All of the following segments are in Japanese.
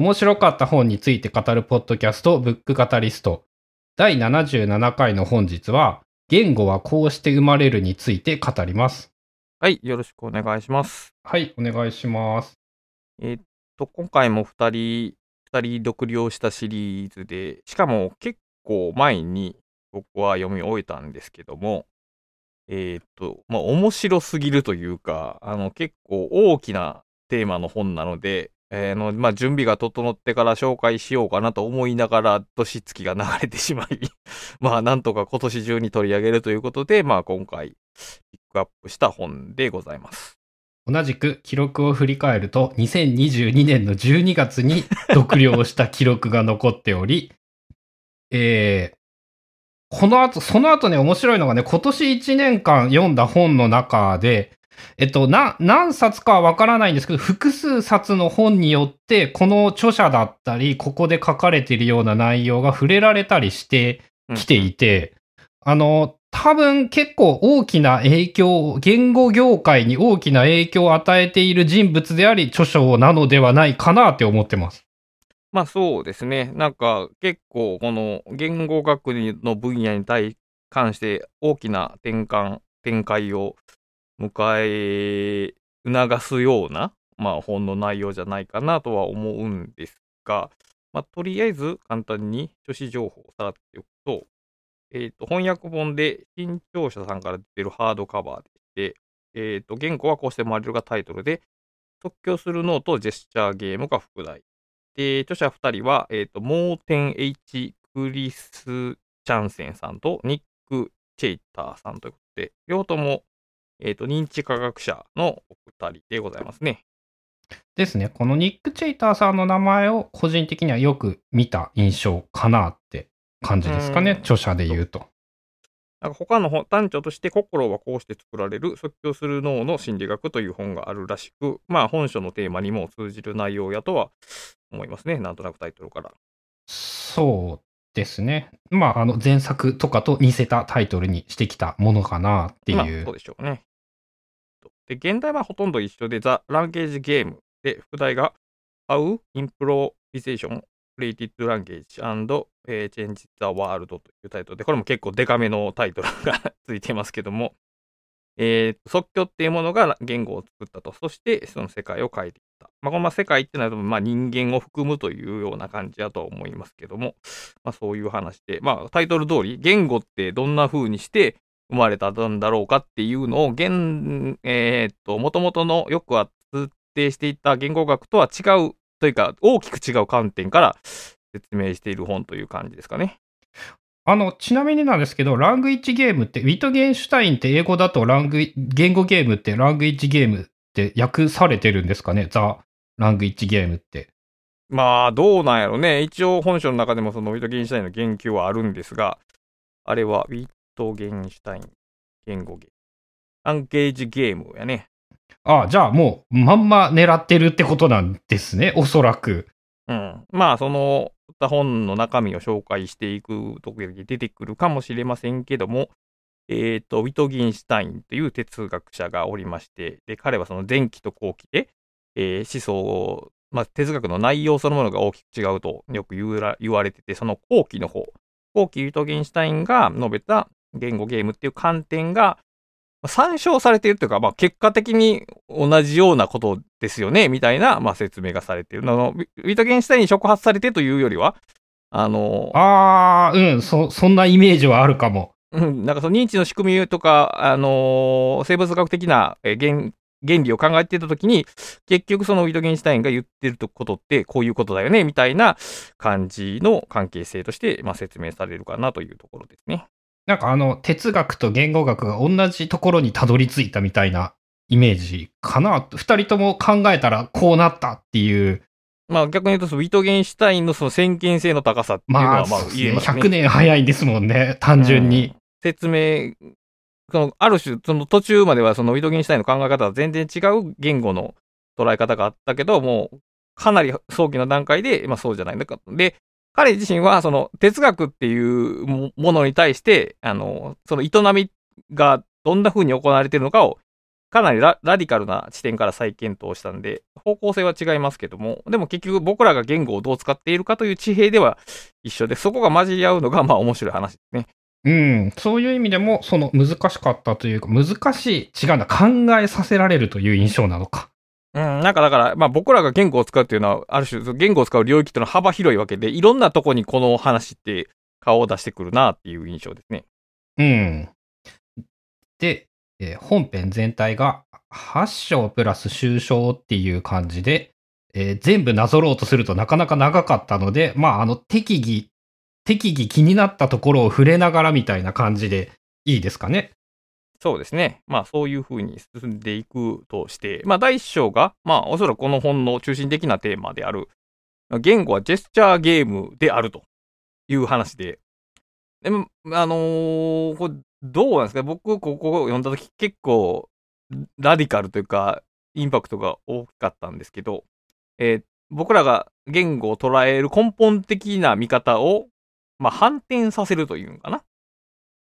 面白かった本について語るポッドキャスト、ブックカタリスト。第77回の本日は、言語はこうして生まれるについて語ります。はい、よろしくお願いします。はい、お願いします。えーっと、今回も2人、二人独立したシリーズで、しかも結構前に僕は読み終えたんですけども、えーっと、まあ、面白すぎるというか、あの、結構大きなテーマの本なので、えーの、まあ、準備が整ってから紹介しようかなと思いながら、年月が流れてしまい、まあ、なんとか今年中に取り上げるということで、まあ、今回、ピックアップした本でございます。同じく記録を振り返ると、2022年の12月に読了した記録が残っており、えーこの後、その後ね、面白いのがね、今年1年間読んだ本の中で、えっと、な、何冊かはわからないんですけど、複数冊の本によって、この著者だったり、ここで書かれているような内容が触れられたりしてきていて、あの、多分結構大きな影響、言語業界に大きな影響を与えている人物であり、著書なのではないかなって思ってます。まあそうですね。なんか結構この言語学の分野に対関して大きな転換、展開を迎え、促すような、まあ本の内容じゃないかなとは思うんですが、まあとりあえず簡単に書誌情報をさらっておくと、えっ、と、翻訳本で新潮社さんから出てるハードカバーでして、えっ、と、言語はこうして生まれるがタイトルで、即興するノートジェスチャーゲームが副題。で、著者2人は、えっ、と、モーテン・ H・ クリス・チャンセンさんとニック・チェイターさんということで、両方とも、えっ、と、認知科学者のお二人でございますね。ですね。このニック・チェイターさんの名前を個人的にはよく見た印象かなって感じですかね。うん著者で言うと。なんか他の本単著として心はこうして作られる即興する脳の心理学という本があるらしく、まあ本書のテーマにも通じる内容やとは思いますね。なんとなくタイトルから。そうですね。まあ、あの、前作とかと似せたタイトルにしてきたものかなっていう。まあ、そうでしょうね。で、現代はほとんど一緒で、ザ・ランゲージ・ゲームで、副題が How Improvisation Created Language and、えー Change the World というタイトル。で、これも結構デカめのタイトルが ついてますけども、えー即興っていうものが言語を作ったと、そしてその世界を変えていった。まあ、この世界ってなると、まあ、人間を含むというような感じだと思いますけども、まあ、そういう話で、まあ、タイトル通り、言語ってどんな風にして生まれたんだろうかっていうのを、現、えーっと、もともとのよくは通底していた言語学とは違う、というか、大きく違う観点から説明している本という感じですかね。あの、ちなみになんですけど、ラングイッチゲームって、ウィトゲンシュタインって英語だとラングイ、言語ゲームってラングイッチゲームって訳されてるんですかね？ザ・ラングイッチゲームって。まあ、どうなんやろね。一応、本書の中でもそのウィトゲンシュタインの言及はあるんですが、あれはウィトゲンシュタイン言語ゲーム。ランゲージゲームやね。ああ、じゃあもう、まんま狙ってるってことなんですね、おそらく。うん。まあ、その、本の中身を紹介していく時々出てくるかもしれませんけども、えっ、と、ウィトギンシュタインという哲学者がおりまして、で、彼はその前期と後期で、えー思想を、まあ、哲学の内容そのものが大きく違うとよく言われてて、その後期の方、後期ウィトギンシュタインが述べた言語ゲームっていう観点が、まあ参照されているというか、まあ、結果的に同じようなことですよね、みたいな、まあ、説明がされている。あのウィトゲンシュタインに触発されてというよりは、あの、ああ、うん、そ、そんなイメージはあるかも。うん、なんかその認知の仕組みとか、あのー生物学的なえー原原理を考えていたときに、結局そのウィトゲンシュタインが言ってることってこういうことだよね、みたいな感じの関係性として、まあ、説明されるかなというところですね。なんかあの、哲学と言語学が同じところにたどり着いたみたいなイメージかな。二人とも考えたらこうなったっていう。まあ逆に言うと、そのウィトゲンシュタインのその先見性の高さっていうのまあ、はまあ言えますね。100年早いんですもんね、単純に。説明、そのある種、その途中まではそのウィトゲンシュタインの考え方は全然違う言語の捉え方があったけど、もうかなり早期の段階で、まあそうじゃないんだか。で、彼自身はその哲学っていうものに対して、あの、その営みがどんな風に行われているのかをかなりララディカルな視点から再検討したんで、方向性は違いますけども、でも結局僕らが言語をどう使っているかという地平では一緒で、そこが混じり合うのがまあ面白い話ですね。うん、そういう意味でも、その難しかったというか、難しい、違うんだ、考えさせられるという印象なのか。うん、なんかだから、まあ僕らが言語を使うっていうのは、ある種、言語を使う領域っていうのは幅広いわけで、いろんなとこにこの話って顔を出してくるなっていう印象ですね。うん。で、えー本編全体が8章プラス終章っていう感じで、えー全部なぞろうとするとなかなか長かったので、まあ、あの、適宜、適宜気になったところを触れながらみたいな感じでいいですかね。そうですね。まあそういう風に進んでいくとして、まあ第一章が、まあおそらくこの本の中心的なテーマである、言語はジェスチャーゲームであるという話で、でも、あのーこれどうなんですか？僕ここを読んだ時結構ラディカルというか、インパクトが大きかったんですけど、えー僕らが言語を捉える根本的な見方を、まあ反転させるというのかな。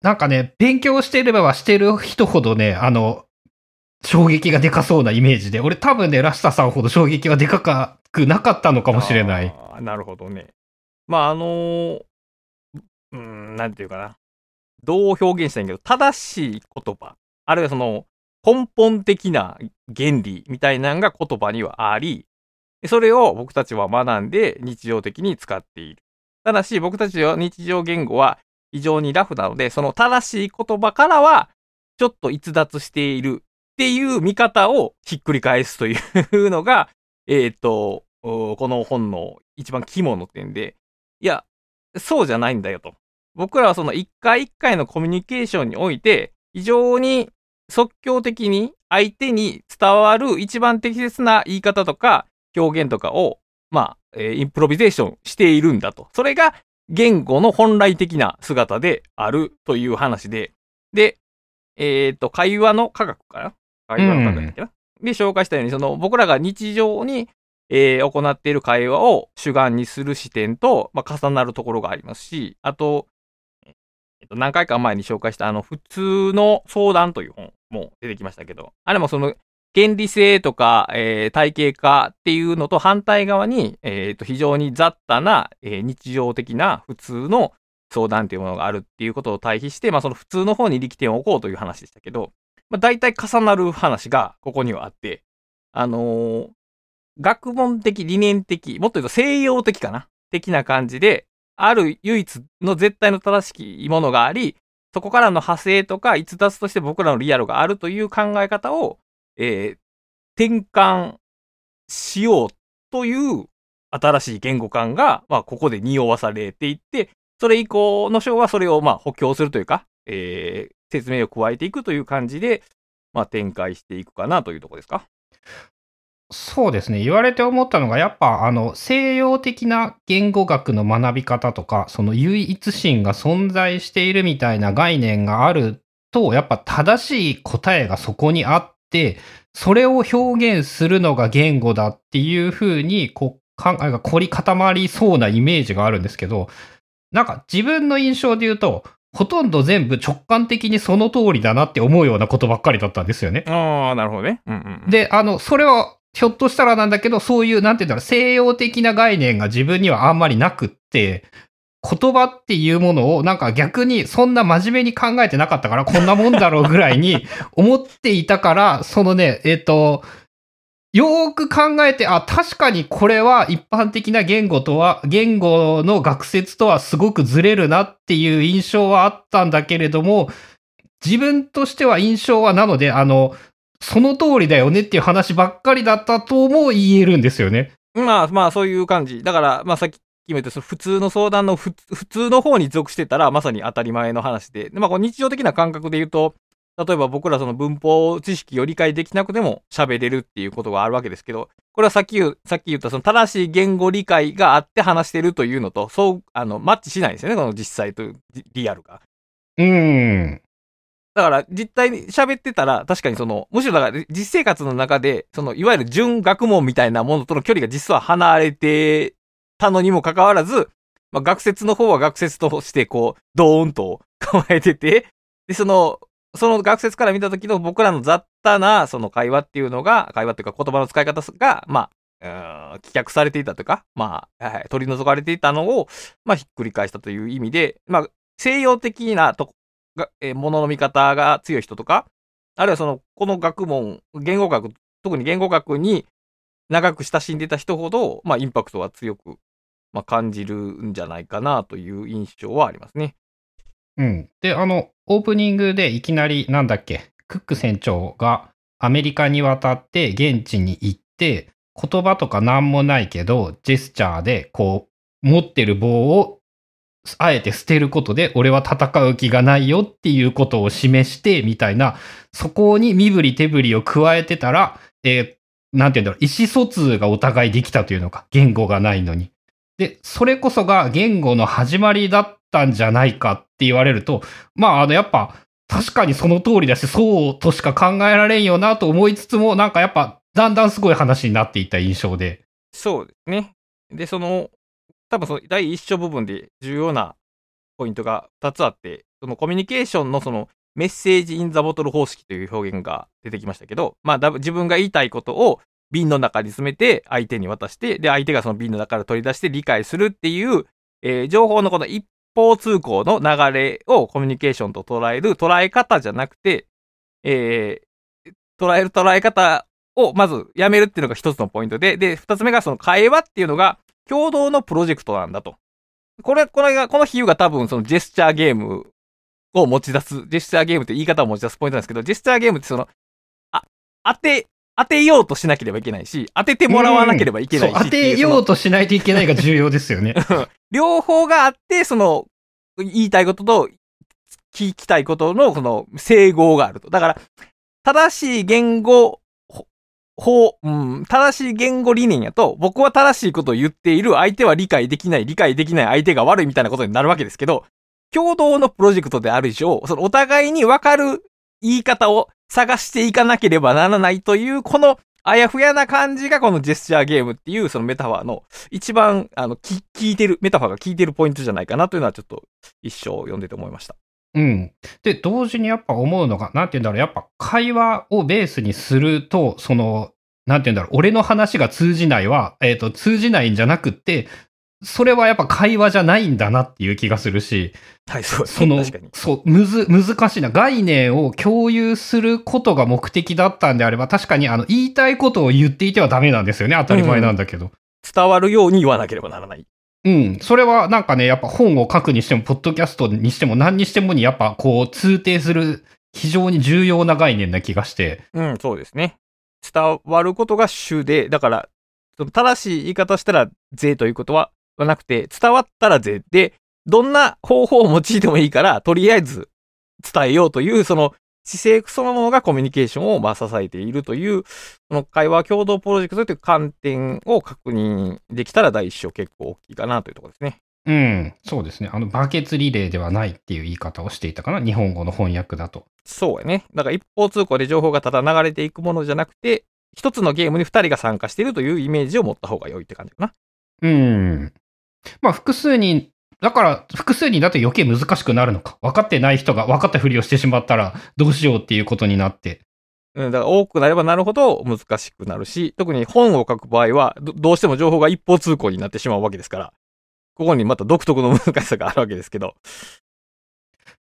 なんかね、勉強してればしてる人ほどね、あの、衝撃がでかそうなイメージで、俺多分ね、ラスタさんほど衝撃はでかくなかったのかもしれない。あなるほどね。まあ、あのーうん、なんていうかな。どう表現したいんだけど、正しい言葉、あるいはその根本的な原理みたいなのが言葉にはあり、それを僕たちは学んで日常的に使っている。ただし、僕たちの日常言語は非常にラフなので、その正しい言葉からはちょっと逸脱しているっていう見方をひっくり返すというのが、えっ、と、この本の一番肝の点で、いや、そうじゃないんだよと。僕らはその一回一回のコミュニケーションにおいて、非常に即興的に相手に伝わる一番適切な言い方とか表現とかを、まあ、えーインプロビゼーションしているんだと。それが言語の本来的な姿であるという話で、で、えっ、と、会話の科学かな？会話の科学だっけな、で、紹介したように、その僕らが日常にえー行っている会話を主眼にする視点と、まあ、重なるところがありますし、あと、えっと、何回か前に紹介したあの、普通の相談という本も出てきましたけど、あれもその、原理性とか、えー体系化っていうのと反対側に、えーと非常に雑多な、えー日常的な普通の相談というものがあるっていうことを対比して、まあその普通の方に力点を置こうという話でしたけど、まあ大体重なる話がここにはあって、あのー学問的、理念的、もっと言うと西洋的かな？的な感じで、ある唯一の絶対の正しいものがあり、そこからの派生とか逸脱として僕らのリアルがあるという考え方を、えー転換しようという新しい言語感が、まあ、ここで匂わされていって、それ以降の章はそれをまあ補強するというか、えー説明を加えていくという感じで、まあ、展開していくかなというとこですか？そうですね。言われて思ったのが、やっぱ、あの、西洋的な言語学の学び方とか、その唯一心が存在しているみたいな概念があると、やっぱ正しい答えがそこにあって、それを表現するのが言語だっていうふうに、こう、考えが凝り固まりそうなイメージがあるんですけど、なんか自分の印象で言うと、ほとんど全部直感的にその通りだなって思うようなことばっかりだったんですよね。ああ、なるほどね。うんうんうん、で、あの、それは、ひょっとしたらなんだけど、そういう、なんていうんだろう、西洋的な概念が自分にはあんまりなくって、言葉っていうものを、なんか逆にそんな真面目に考えてなかったから、こんなもんだろうぐらいに 思っていたから、そのね、えっ、と、よーく考えて、あ、確かにこれは一般的な言語とは、言語の学説とはすごくずれるなっていう印象はあったんだけれども、自分としては印象はなので、あの、その通りだよねっていう話ばっかりだったとも言えるんですよね。まあまあ、そういう感じ。だから、まあさっき決めて、その普通の相談のふ普通の方に属してたら、まさに当たり前の話で。でまあ、こう日常的な感覚で言うと、例えば僕らその文法知識を理解できなくても喋れるっていうことがあるわけですけど、これはさっき言う、さっき言ったその正しい言語理解があって話してるというのと、そう、あの、マッチしないんですよね、この実際とリリアルが。うーん。だから、実態に喋ってたら、確かにその、むしろだから、実生活の中で、その、いわゆる準学問みたいなものとの距離が実は離れてたのにもかかわらず、まあ、学説の方は学説として、こう、ドーンと構えてて、で、その、その学説から見た時の僕らの雑多なその会話っていうのが、会話っていうか言葉の使い方が、まあ、うん、棄却されていたというか、まあ、はい、取り除かれていたのを、まあ、ひっくり返したという意味で、まあ、西洋的なとが、えー、ものの見方が強い人とか、あるいはその、この学問、言語学、特に言語学に長く親しんでた人ほど、まあ、インパクトは強く、まあ、感じるんじゃないかなという印象はありますね。うん。で、あの、オープニングでいきなり、なんだっけ、クック船長がアメリカに渡って現地に行って、言葉とか何もないけど、ジェスチャーで、こう、持ってる棒をあえて捨てることで、俺は戦う気がないよっていうことを示して、みたいな、そこに身振り手振りを加えてたら、えー、なんて言うんだろう、意思疎通がお互いできたというのか、言語がないのに。で、それこそが言語の始まりだったんじゃないかって言われると、まあ、あの、やっぱ、確かにその通りだし、そうとしか考えられんよなと思いつつも、なんかやっぱ、だんだんすごい話になっていった印象で。そうですね。で、その、多分その第一章部分で重要なポイントが2つあって、そのコミュニケーションのそのメッセージインザボトル方式という表現が出てきましたけど、まあ自分が言いたいことを瓶の中に詰めて相手に渡して、で、相手がその瓶の中から取り出して理解するっていう、えー、情報のこの一方通行の流れをコミュニケーションと捉える捉え方じゃなくて、えー、捉える捉え方をまずやめるっていうのが一つのポイントで、で、二つ目がその会話っていうのが共同のプロジェクトなんだと。これ、これが、この比喩が多分そのジェスチャーゲームを持ち出す、ジェスチャーゲームって言い方を持ち出すポイントなんですけど、ジェスチャーゲームってその、あ、当て、当てようとしなければいけないし、当ててもらわなければいけないし、当てようとしないといけないが重要ですよね。両方があって、その、言いたいことと聞きたいことの、その、整合があると。だから、正しい言語法、うん、正しい言語理念やと、僕は正しいことを言っている、相手は理解できない、理解できない相手が悪いみたいなことになるわけですけど、共同のプロジェクトである以上、そのお互いに分かる言い方を探していかなければならないという、このあやふやな感じがこのジェスチャーゲームっていうそのメタファーの一番、あの、聞いてる、メタファーが聞いてるポイントじゃないかなというのはちょっと一生読んでて思いました。うん。で、同時にやっぱ思うのが、なんて言うんだろう、やっぱ会話をベースにすると、その、なんて言うんだろう、俺の話が通じないは、えっ、ー、と、通じないんじゃなくって、それはやっぱ会話じゃないんだなっていう気がするし、はい、そう、その、そう、むず、難しいな。概念を共有することが目的だったんであれば、確かにあの、言いたいことを言っていてはダメなんですよね。当たり前なんだけど。うん、伝わるように言わなければならない。うん。それはなんかね、やっぱ本を書くにしても、ポッドキャストにしても、何にしてもにやっぱこう、通底する非常に重要な概念な気がして。うん、そうですね。伝わることが主で、だから、正しい言い方したら税ということはなくて、伝わったら税で、どんな方法を用いてもいいから、とりあえず伝えようという、その姿勢そのものがコミュニケーションをまあ支えているという、その会話共同プロジェクトという観点を確認できたら第一章結構大きいかなというところですね。うん、そうですね。あの、バケツリレーではないっていう言い方をしていたかな、日本語の翻訳だと。そうやね。だから一方通行で情報がただ流れていくものじゃなくて、一つのゲームに二人が参加しているというイメージを持った方が良いって感じかな。うん。まあ、複数人、だから、複数人だと余計難しくなるのか。分かってない人が分かったふりをしてしまったら、どうしようっていうことになって。うん、だから多くなればなるほど難しくなるし、特に本を書く場合はど、どうしても情報が一方通行になってしまうわけですから、ここにまた独特の難しさがあるわけですけど。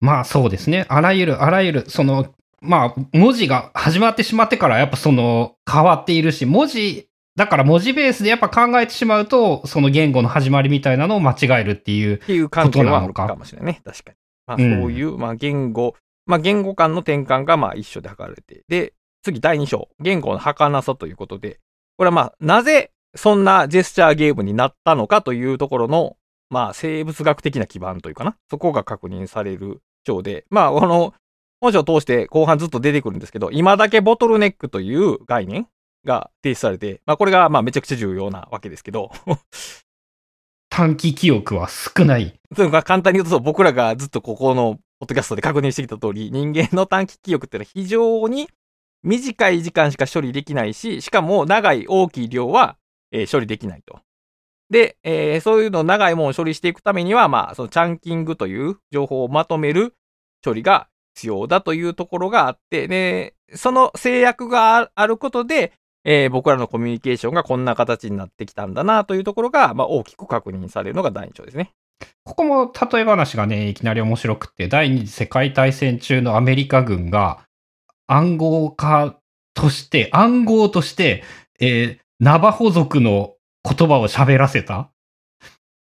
まあそうですね。あらゆる、あらゆる、その、まあ、文字が始まってしまってからやっぱその変わっているし、文字、だから文字ベースでやっぱ考えてしまうと、その言語の始まりみたいなのを間違えるっていうっていう感覚はあるかもしれないね。確かに。まあそういう、うん、まあ言語、まあ言語間の転換がまあ一緒で測られて。で、次第2章。言語の儚さということで、これはまあなぜそんなジェスチャーゲームになったのかというところの、まあ生物学的な基盤というかな。そこが確認される章で、まあこの本書を通して後半ずっと出てくるんですけど、今だけボトルネックという概念が提出されて、まあこれがまあめちゃくちゃ重要なわけですけど。短期記憶は少ない。そ簡単に言うと僕らがずっとここのポッドキャストで確認してきた通り、人間の短期記憶っていうのは非常に短い時間しか処理できないし、しかも長い大きい量は、えー、処理できないと。で、えー、そういうの長いものを処理していくためには、まあ、そのチャンキングという情報をまとめる処理が必要だというところがあって、で、その制約があることで、えー僕らのコミュニケーションがこんな形になってきたんだなというところが、まあ、大きく確認されるのが第2章ですね。ここも例え話がね、いきなり面白くて、第二次世界大戦中のアメリカ軍が暗号化として、暗号として、えーナバホ族の言葉を喋らせた。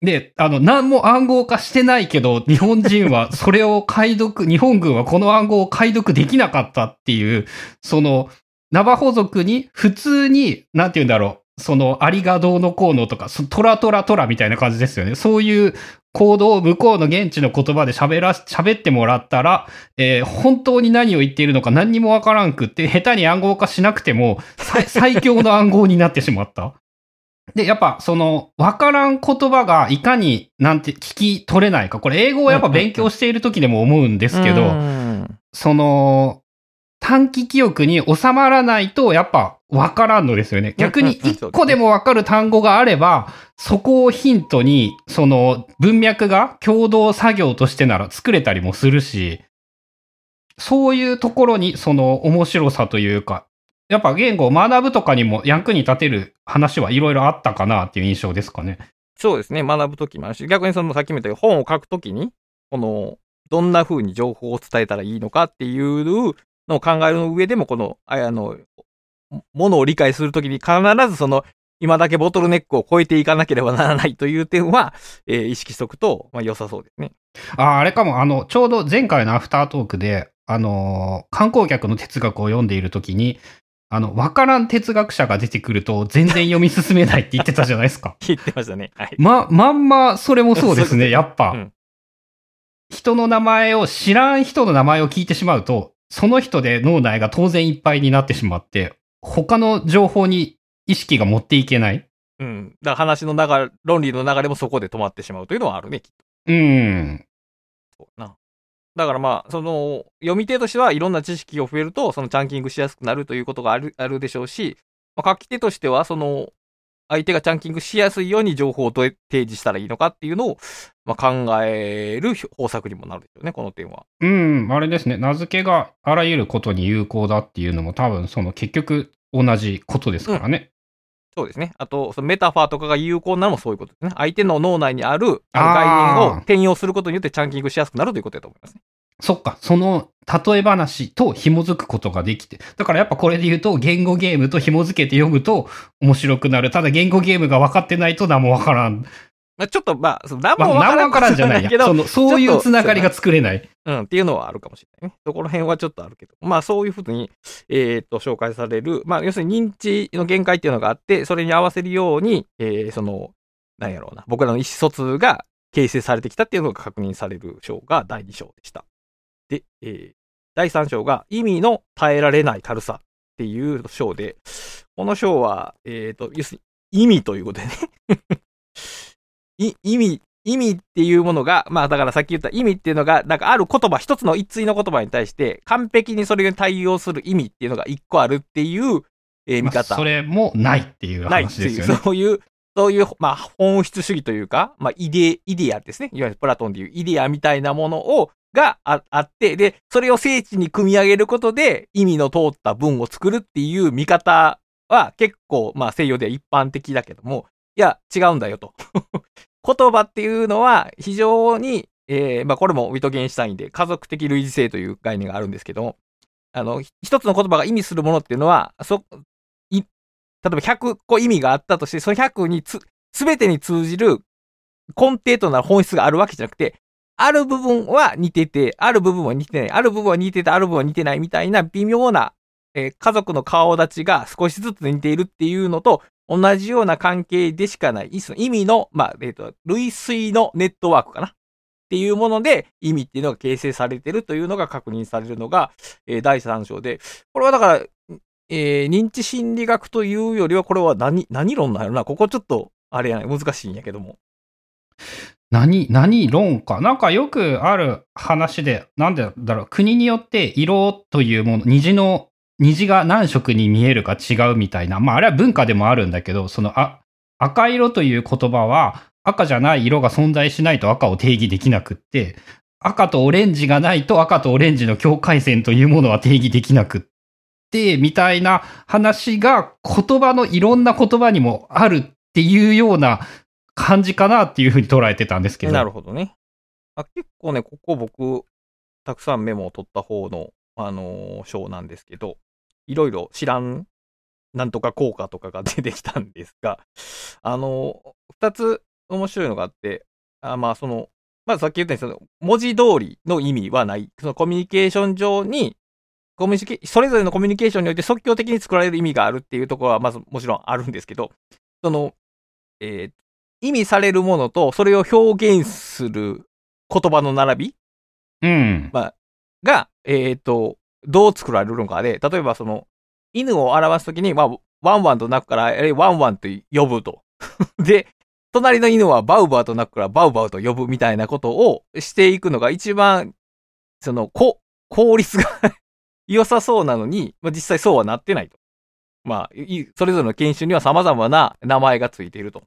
で、あの、何も暗号化してないけど、日本人はそれを解読、日本軍はこの暗号を解読できなかったっていう、その、ナバホ族に普通に、なんて言うんだろう、その、ありがどうのこうのとか、そトラトラトラみたいな感じですよね。そういう行動を向こうの現地の言葉で喋ら、喋ってもらったら、えー本当に何を言っているのか何にもわからんくって、下手に暗号化しなくても、最 最強の暗号になってしまった。で、やっぱ、その、わからん言葉がいかに、なんて、聞き取れないか。これ、英語をやっぱ勉強している時でも思うんですけど、うんその、短期記憶に収まらないと、やっぱ分からんのですよね。逆に一個でも分かる単語があれば、そこをヒントに、その文脈が共同作業としてなら作れたりもするし、そういうところにその面白さというか、やっぱ言語を学ぶとかにも役に立てる話はいろいろあったかなっていう印象ですかね。そうですね。学ぶときもあるし、逆にそのさっきも言ったように本を書くときに、この、どんな風に情報を伝えたらいいのかっていうのを考える上でも、この、ああの、ものを理解するときに必ずその、今だけボトルネックを超えていかなければならないという点は、えー意識しとくと、まあ、良さそうですね。あ、あれかも、あの、ちょうど前回のアフタートークで、あのー観光客の哲学を読んでいるときに、あの、わからん哲学者が出てくると全然読み進めないって言ってたじゃないですか。言ってましたね。はい。ま、まんま、それもそうですね、そうですねやっぱ。うん人の名前を、知らん人の名前を聞いてしまうと、その人で脳内が当然いっぱいになってしまって、他の情報に意識が持っていけない。うん。だから話の流れ、論理の流れもそこで止まってしまうというのはあるね、きっと。うん。そうな。だからまあ、その、読み手としてはいろんな知識を増えると、そのチャンキングしやすくなるということがある、あるでしょうし、まあ、書き手としては、その、相手がチャンキングしやすいように情報を提示したらいいのかっていうのを、まあ、考える方策にもなるでしょうね、この点は。うん、あれですね。名付けがあらゆることに有効だっていうのも多分その結局同じことですからね。そうですね。あと、そのメタファーとかが有効なのもそういうことですね。相手の脳内にある概念を転用することによってチャンキングしやすくなるということだと思いますね。そっか、その例え話と紐づくことができて。だからやっぱこれで言うと、言語ゲームと紐づけて読むと面白くなる。ただ言語ゲームが分かってないと何も分からん。まあ、ちょっと、まあ、その何まあ、もわからんからんじゃないや。けどそ、のそういうつながりが作れない。うん、っていうのはあるかもしれないね。そこら辺はちょっとあるけど。まあそういうふうに、えーっと、紹介される。まあ要するに認知の限界っていうのがあって、それに合わせるように、えーその、なんやろうな、僕らの意思疎通が形成されてきたっていうのが確認される章が第2章でした。で、えー第3章が意味の耐えられない軽さっていう章で、この章は、えーっと、要するに意味ということでね。い意味、意味っていうものが、まあだからさっき言った意味っていうのが、なんかある言葉、一つの一対の言葉に対して、完璧にそれに対応する意味っていうのが一個あるっていう、えー見まあ方。それもないっていうないっていう、話ですよね。そういう、そういう、まあ、本質主義というか、まあ、イデ、イデアですね。いわゆるプラトンでいうイデアみたいなものを、がああって、で、それを聖地に組み上げることで、意味の通った文を作るっていう見方は結構、まあ、西洋では一般的だけども、いや、違うんだよと。言葉っていうのは非常に、えーまあ、これもウィトゲンシュタインで家族的類似性という概念があるんですけども、あの、一つの言葉が意味するものっていうのは、そ、い、例えば100個意味があったとして、その100につ、すべてに通じる根底となる本質があるわけじゃなくて、ある部分は似てて、ある部分は似てない、ある部分は似てて、ある部分は似てないみたいな微妙な、えー家族の顔立ちが少しずつ似ているっていうのと、同じような関係でしかない、その意味の、まあ、えっ、と、類推のネットワークかな。っていうもので、意味っていうのが形成されてるというのが確認されるのが、えー第3章で、これはだから、えー認知心理学というよりは、これは何、何論なんやろな。ここちょっと、あれやね、難しいんやけども。何、何論か。なんかよくある話で、なんでだろう、国によって色というもの、虹の、虹が何色に見えるか違うみたいな。まああれは文化でもあるんだけど、その、あ、赤色という言葉は、赤じゃない色が存在しないと赤を定義できなくって、赤とオレンジがないと赤とオレンジの境界線というものは定義できなくって、みたいな話が言葉のいろんな言葉にもあるっていうような感じかなっていうふうに捉えてたんですけど。なるほどね。あ結構ね、ここ僕、たくさんメモを取った方の、あのー章なんですけど、いろいろ知らん、なんとか効果とかが出てきたんですが、あのー二つ面白いのがあって、あまあ、その、まずさっき言ったように、文字通りの意味はない。そのコミュニケーション上に、コミュニケそれぞれのコミュニケーションにおいて即興的に作られる意味があるっていうところは、まずもちろんあるんですけど、その、えー意味されるものと、それを表現する言葉の並び？うん。が、えっ、と、どう作られるのかで、例えばその、犬を表すときに、まあ、ワンワンと鳴くから、えワンワンと呼ぶと。で、隣の犬はバウバウと鳴くから、バウバウと呼ぶみたいなことをしていくのが一番、その、こ、効率が 良さそうなのに、まあ、実際そうはなってないと。まあ、いそれぞれの犬種には様々な名前がついていると。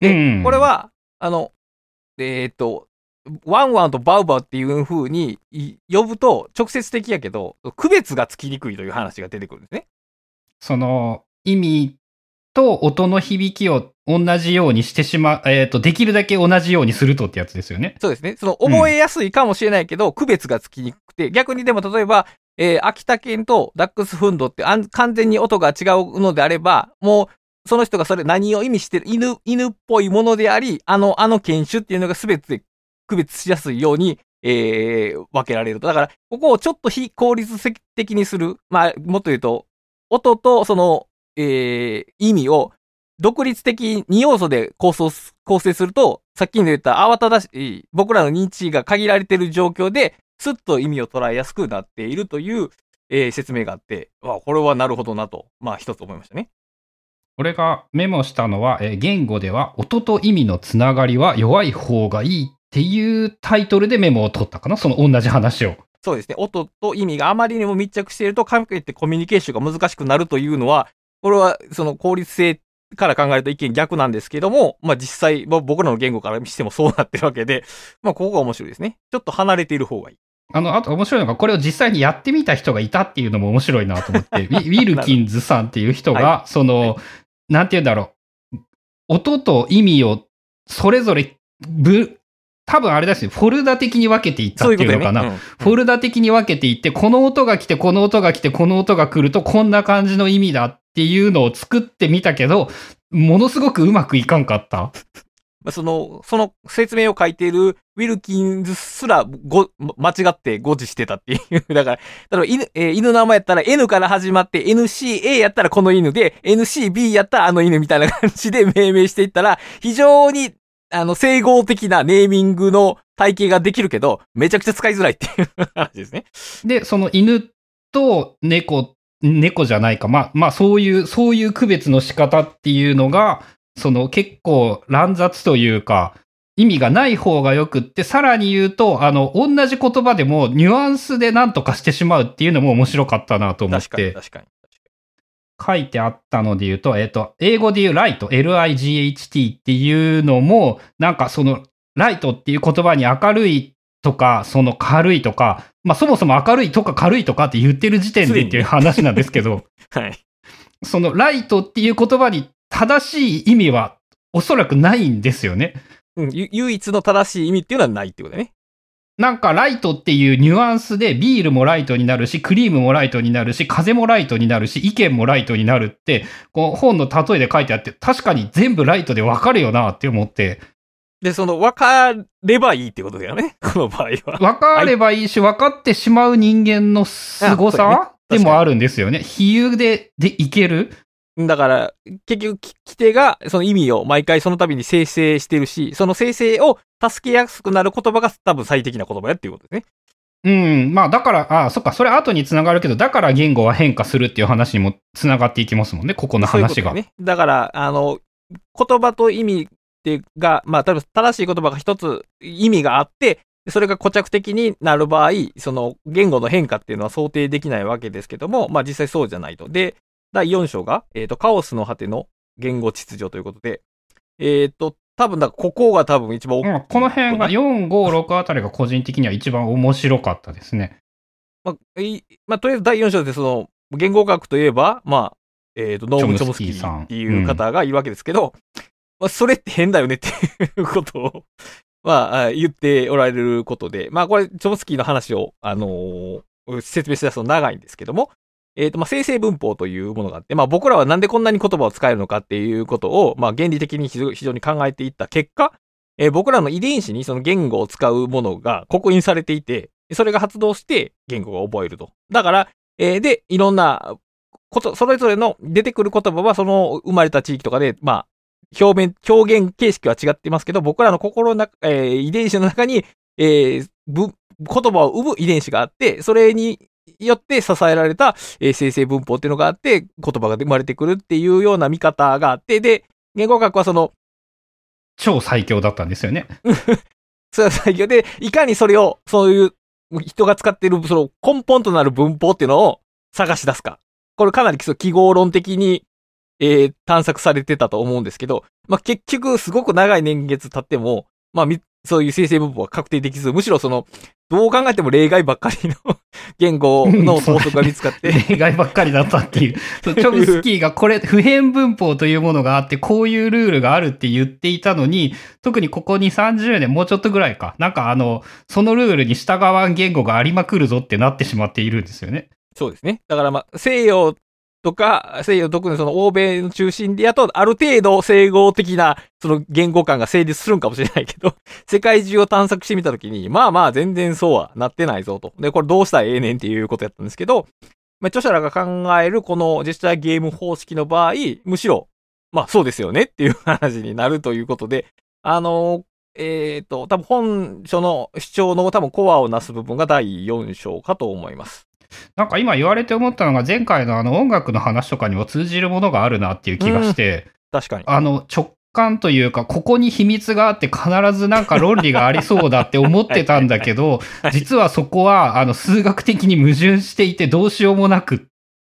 でうんこれは、あの、えーっと、ワンワンとバウバウっていう風にい呼ぶと直接的やけど、区別がつきにくいという話が出てくるんですね。その意味と音の響きを同じようにしてしまう、えっ、と、できるだけ同じようにするとってやつですよね。そうですね。その覚えやすいかもしれないけど、区別がつきにくくて、逆にでも例えば、えー秋田犬とダックスフンドってあん完全に音が違うのであれば、もう、その人がそれ何を意味してる犬、犬っぽいものであり、あの、あの犬種っていうのが全て区別しやすいように、えー分けられると。だから、ここをちょっと非効率的にする。まあ、もっと言うと、音とその、えー意味を独立的に要素で構想構成すると、さっきの言った慌ただしい、僕らの認知が限られている状況で、すっと意味を捉えやすくなっているという、えー説明があって、わこれはなるほどなと、まあ一つ思いましたね。俺がメモしたのは、えー言語では音と意味のつながりは弱い方がいいっていうタイトルでメモを取ったかな？その同じ話を。そうですね。音と意味があまりにも密着していると、かえってコミュニケーションが難しくなるというのは、これはその効率性から考えると意見逆なんですけども、まあ実際、まあ僕らの言語からしてもそうなってるわけで、まあここが面白いですね。ちょっと離れている方がいい。あの、あと面白いのが、これを実際にやってみた人がいたっていうのも面白いなと思って、ウィルキンズさんっていう人が、はその、なんて言うんだろう、音と意味をそれぞれ、ぶ、多分あれだし、フォルダ的に分けていったっていうのかな。ことだよね。フォルダ的に分けていって、この音が来て、この音が来て、この音が来ると、こんな感じの意味だっていうのを作ってみたけど、ものすごくうまくいかんかった。その、その説明を書いているウィルキンズすらご、間違って誤字してたっていう。だから、例えば犬、えー犬の名前やったら N から始まって NCA やったらこの犬で、NCB やったらあの犬みたいな感じで命名していったら、非常に、あの、整合的なネーミングの体系ができるけど、めちゃくちゃ使いづらいっていう話ですね。で、その犬と猫、猫じゃないか。まあ、まあ、そういう、そういう区別の仕方っていうのが、その結構乱雑というか、意味がない方がよくって、さらに言うと、あの、同じ言葉でもニュアンスで何とかしてしまうっていうのも面白かったなと思っ確かに、て、確かに。書いてあったので言うと、えっ、と、英語で言うライト、L-I-G-H-T っていうのも、なんかその、ライトっていう言葉に明るいとか、その軽いとか、まあそもそも明るいとか軽いとかって言ってる時点でっていう話なんですけど、はい。そのライトっていう言葉に正しい意味はおそらくないんですよね。うん、ゆ唯一の正しい意味っていうのはないってことだね。なんかライトっていうニュアンスでビールもライトになるし、クリームもライトになるし、風もライトになるし、意見もライトになるって、こう本の例えで書いてあって、確かに全部ライトでわかるよなって思って、で、その、分かればいいってことだよね。この場合は。わかればいいし、分かってしまう人間の凄さでもあるんですよね。比喩で、でいけるだから、結局、き規定がその意味を毎回その度に生成してるし、その生成を助けやすくなる言葉が多分最適な言葉やっていうことですね。うん。まあ、だから、あそっか、それ後につながるけど、だから言語は変化するっていう話にもつながっていきますもんね、ここの話が。そういうね。だから、あの、言葉と意味ってが、まあ、例えば正しい言葉が一つ意味があって、それが固着的になる場合、その言語の変化っていうのは想定できないわけですけども、まあ実際そうじゃないと。で、第4章が、えっ、と、カオスの果ての言語秩序ということで、えっ、と、多分だここが多分一番大きい、まあこの辺が4、5、6あたりが個人的には一番面白かったですね。まあ、いまあ、とりあえず第4章でその、言語学といえば、まあ、えっ、と、ノーム・チョムスキーっていう方がいるわけですけど、まあ、それって変だよねっていうことを、まあ、言っておられることで、まあ、これ、チョムスキーの話を、あのー説明し出すと長いんですけども、えっ、と、まあ、生成文法というものがあって、まあ、僕らはなんでこんなに言葉を使えるのかっていうことを、まあ、原理的に非常に考えていった結果、えー僕らの遺伝子にその言語を使うものが刻印されていて、それが発動して言語が覚えると。だから、えーで、いろんなこと、それぞれの出てくる言葉はその生まれた地域とかで、まあ、表面、表現形式は違ってますけど、僕らの心の中、えー遺伝子の中に、えー言葉を生む遺伝子があって、それによって支えられた、えー生成文法っていうのがあって、言葉が生まれてくるっていうような見方があって、で、言語学はその、超最強だったんですよね。それは最強で、いかにそれを、そういう人が使っている、その根本となる文法っていうのを探し出すか。これかなり記号論的に、えー探索されてたと思うんですけど、まあ、結局すごく長い年月経っても、まあ、みそういう生成文法は確定できず、むしろその、どう考えても例外ばっかりの言語の法則が見つかって、例外ばっかりだったっていう。そうチョムスキーがこれ、普遍文法というものがあって、こういうルールがあるって言っていたのに、特にここに30年、もうちょっとぐらいか。なんかあの、そのルールに従わん言語がありまくるぞってなってしまっているんですよね。そうですね。だからまあ、西洋とか、西洋特にその欧米の中心でやと、ある程度整合的な、その言語感が成立するんかもしれないけど、世界中を探索してみたときに、まあまあ全然そうはなってないぞと。で、これどうしたらええねんっていうことやったんですけど、まあ、著者らが考えるこの実際ゲーム方式の場合、むしろ、まあそうですよねっていう話になるということで、あのえっ、と、多分本書の主張の多分コアをなす部分が第4章かと思います。なんか今言われて思ったのが、前回のあの音楽の話とかにも通じるものがあるなっていう気がして、確かに。あの直感というか、ここに秘密があって必ずなんか論理がありそうだって思ってたんだけど、はい。実はそこはあの数学的に矛盾していてどうしようもなくっ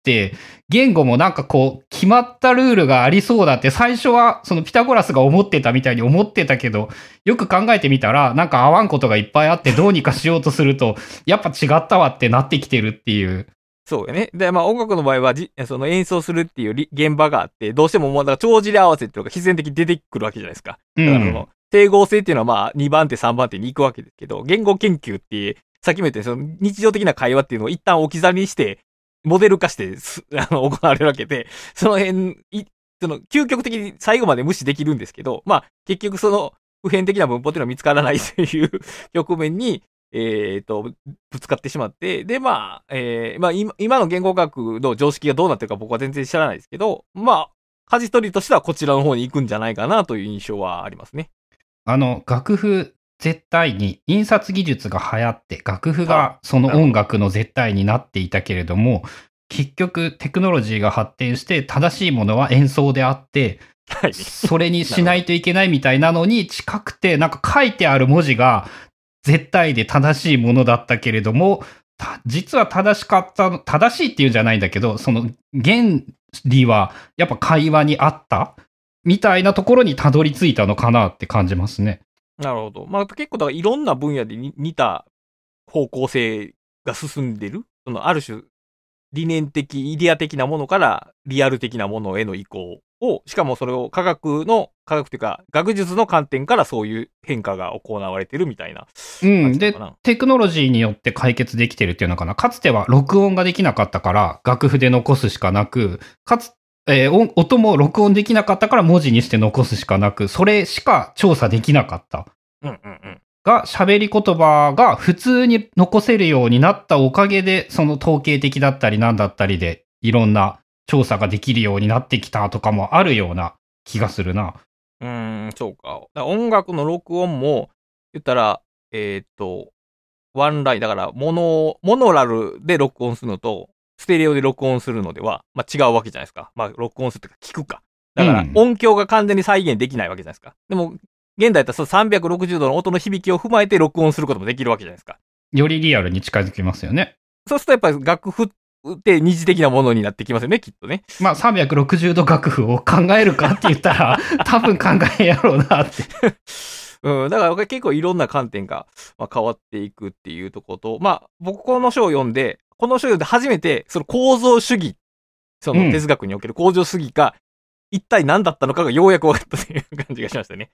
て、言語もなんかこう決まったルールがありそうだって最初はそのピタゴラスが思ってたみたいに思ってたけど、よく考えてみたらなんか合わんことがいっぱいあってどうにかしようとすると、やっぱ違ったわってなってきてるっていう。そうよね。で、まあ音楽の場合はじ、その演奏するっていうり現場があって、どうしてももうだから帳尻合わせっていうのが必然的に出てくるわけじゃないですか。うん。だからその、整合性っていうのはまあ2番手3番手に行くわけですけど、言語研究って、さっきも言ったようにその日常的な会話っていうのを一旦置き去りにして、モデル化して、あの、行われるわけで、その辺、い、その、究極的に最後まで無視できるんですけど、まあ、結局その、普遍的な文法っていうのは見つからないという 局面に、えっ、と、ぶつかってしまって、で、まあ、えーまあ今、今の言語学の常識がどうなってるか僕は全然知らないですけど、まあ、舵取りとしてはこちらの方に行くんじゃないかなという印象はありますね。あの、楽譜絶対に印刷技術が流行って、楽譜がその音楽の絶対になっていたけれども、結局テクノロジーが発展して正しいものは演奏であって、はい。それにしないといけないみたいなのに近くて、なんか書いてある文字が絶対で正しいものだったけれども、た実は正しかったの、正しいっていうんじゃないんだけど、その原理はやっぱ会話にあったみたいなところにたどり着いたのかなって感じますね。なるほど。まあ結構だからいろんな分野でに似た方向性が進んでる。そのある種理念的、イデア的なものからリアル的なものへの移行を、しかもそれを科学の、科学というか学術の観点からそういう変化が行われてるみたいな。うん。でテクノロジーによって解決できてるっていうのかな。かつては録音ができなかったから、楽譜で残すしかなく、かつ、えー音音も録音できなかったから文字にして残すしかなく、それしか調査できなかった。うんうんうん。が、喋り言葉が普通に残せるようになったおかげで、その統計的だったりなんだったりで、いろんな調査ができるようになってきたとかもあるような気がするな。うーん、そうか。だから音楽の録音も、言ったら、えーっと、ワンライン、だから、モノ、モノラルで録音するのと、ステレオで録音するのでは、まあ違うわけじゃないですか。まあ録音するというか聞くか。だからうん、音響が完全に再現できないわけじゃないですか。でも、現代だったらその360度の音の響きを踏まえて録音することもできるわけじゃないですか。よりリアルに近づきますよね。そうするとやっぱり楽譜って二次的なものになってきますよね、きっとね。まあ、360度楽譜を考えるかって言ったら、多分考えやろうなって。うん、だから結構いろんな観点が、まあ、変わっていくっていうところと、まあ、僕この書を読んで、この書を読んで初めて、その構造主義、その哲学における構造主義が、一体何だったのかがようやく分かったという感じがしましたね。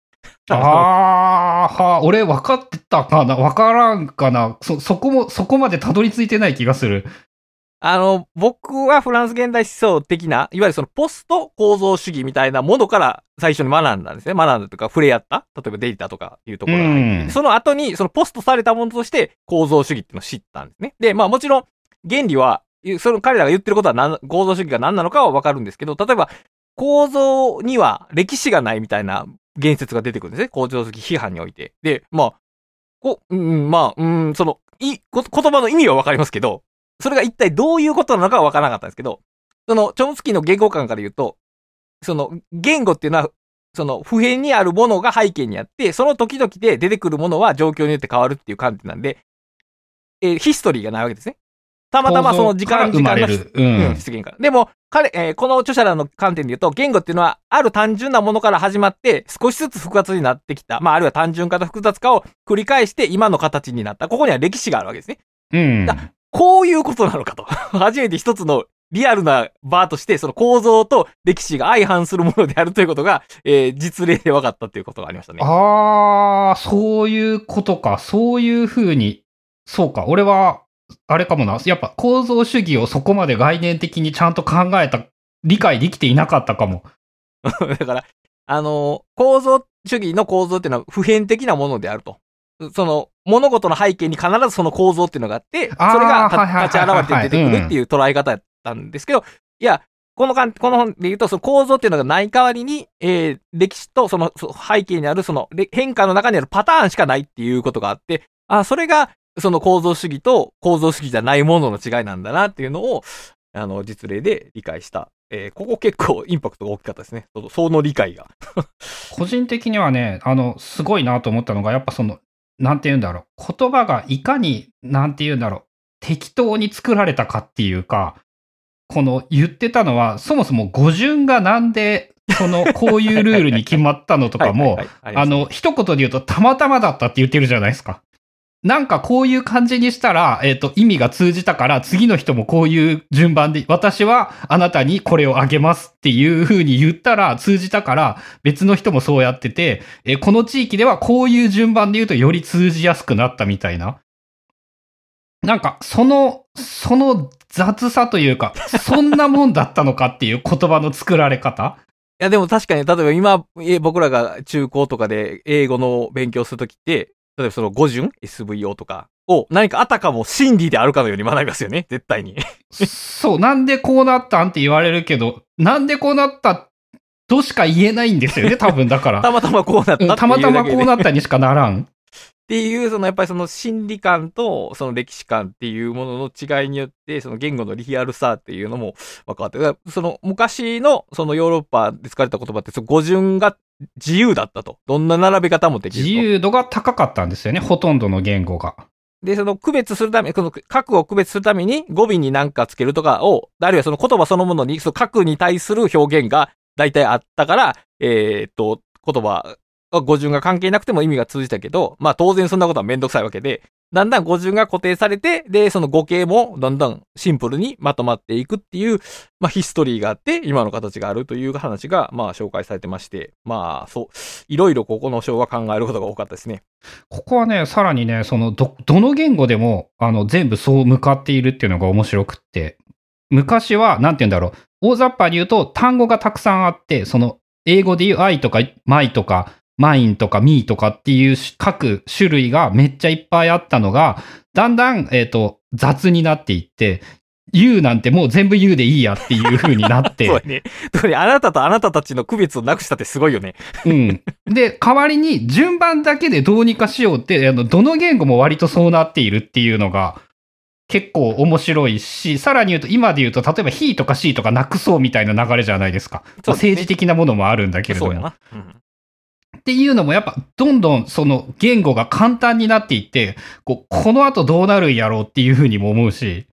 ああ、はあ、俺分かってたかな？分からんかな？そ、そこも、そこまでたどり着いてない気がする。あの、僕はフランス現代思想的な、いわゆるそのポスト構造主義みたいなものから最初に学んだんですね。学んだとか、触れ合った。例えばデータとかいうところが入ってうんその後に、そのポストされたものとして構造主義っていうのを知ったんですね。で、まあもちろん、原理は、その彼らが言ってることは何構造主義が何なのかはわかるんですけど、例えば、構造には歴史がないみたいな言説が出てくるんですね。構造主義批判において。で、まあ、こうん、まあ、うん、その、い、言葉の意味はわかりますけど、それが一体どういうことなのかはわからなかったんですけど、その、チョムスキーの言語観から言うと、その、言語っていうのは、その、普遍にあるものが背景にあって、その時々で出てくるものは状況によって変わるっていう観点なんで、えーヒストリーがないわけですね。たまたまその時間、時間がる。うん。うん、出現から。でも、彼、えーこの著者らの観点で言うと、言語っていうのは、ある単純なものから始まって、少しずつ複雑になってきた。まあ、あるいは単純化と複雑化を繰り返して、今の形になった。ここには歴史があるわけですね。うん。だこういうことなのかと。初めて一つのリアルなバーとして、その構造と歴史が相反するものであるということが、えー実例で分かったということがありましたね。ああ、そういうことか。そういうふうに。そうか。俺は、あれかもな。やっぱ構造主義をそこまで概念的にちゃんと考えた、理解できていなかったかも。だから、あのー構造主義の構造っていうのは普遍的なものであると。その、物事の背景に必ずその構造っていうのがあって、それが立ち現れて出てくるっていう捉え方やったんですけど、いや、このかん、この本で言うと、その構造っていうのがない代わりに、えー歴史とそのそ背景にあるそのれ変化の中にあるパターンしかないっていうことがあって、あ、それがその構造主義と構造主義じゃないものの違いなんだなっていうのを、あの、実例で理解した。えーここ結構インパクトが大きかったですね。そのその理解が。個人的にはね、あの、すごいなと思ったのが、やっぱその、なんて言うんだろう。言葉がいかに、なんて言うんだろう。適当に作られたかっていうか、この言ってたのは、そもそも語順がなんで、その、こういうルールに決まったのとかも、あの、一言で言うと、たまたまだったって言ってるじゃないですか。なんかこういう感じにしたら、えっ、と、意味が通じたから、次の人もこういう順番で、私はあなたにこれをあげますっていう風に言ったら、通じたから、別の人もそうやってて、えーこの地域ではこういう順番で言うとより通じやすくなったみたいな。なんか、その、その雑さというか、そんなもんだったのかっていう言葉の作られ方いや、でも確かに、例えば今、僕らが中高とかで英語の勉強するときって、例えばその語順 ?SVO とかを何かあたかも真理であるかのように学びますよね。絶対に。そう、なんでこうなったんって言われるけど、なんでこうなったとしか言えないんですよね、多分だから。たまたまこうなったっていうだけで。たまたまこうなったにしかならん。っていう、そのやっぱりその心理観とその歴史観っていうものの違いによって、その言語のリアルさっていうのも分かって、その昔のそのヨーロッパで使われた言葉って、その語順が自由だったと。どんな並べ方もできると。自由度が高かったんですよね、ほとんどの言語が。で、その区別するため、この核を区別するために語尾に何かつけるとかを、あるいはその言葉そのものに、その核に対する表現が大体あったから、えーっと、言葉、語順が関係なくても意味が通じたけど、まあ当然そんなことはめんどくさいわけで、だんだん語順が固定されて、で、その語形もだんだんシンプルにまとまっていくっていう、まあヒストリーがあって、今の形があるという話が、まあ紹介されてまして、まあそう、いろいろここの章は考えることが多かったですね。ここはね、さらにね、その、ど、どの言語でも、あの、全部そう向かっているっていうのが面白くって、昔は、なんて言うんだろう、大雑把に言うと、単語がたくさんあって、その、英語で言う I とか My とか、マインとか Me とかっていう各種類がめっちゃいっぱいあったのが、だんだん、えっ、と、雑になっていって、You なんてもう全部 You でいいやっていう風になって、そうやね。特にあなたとあなたたちの区別をなくしたってすごいよね。うん。で、代わりに順番だけでどうにかしようって、あの、どの言語も割とそうなっているっていうのが結構面白いし、さらに言うと今で言うと、例えば he とか she とかなくそうみたいな流れじゃないですか。そうですね政治的なものもあるんだけれども。そうやな。うんっていうのもやっぱどんどんその言語が簡単になっていって、こうこの後どうなるんやろうっていうふうにも思うし、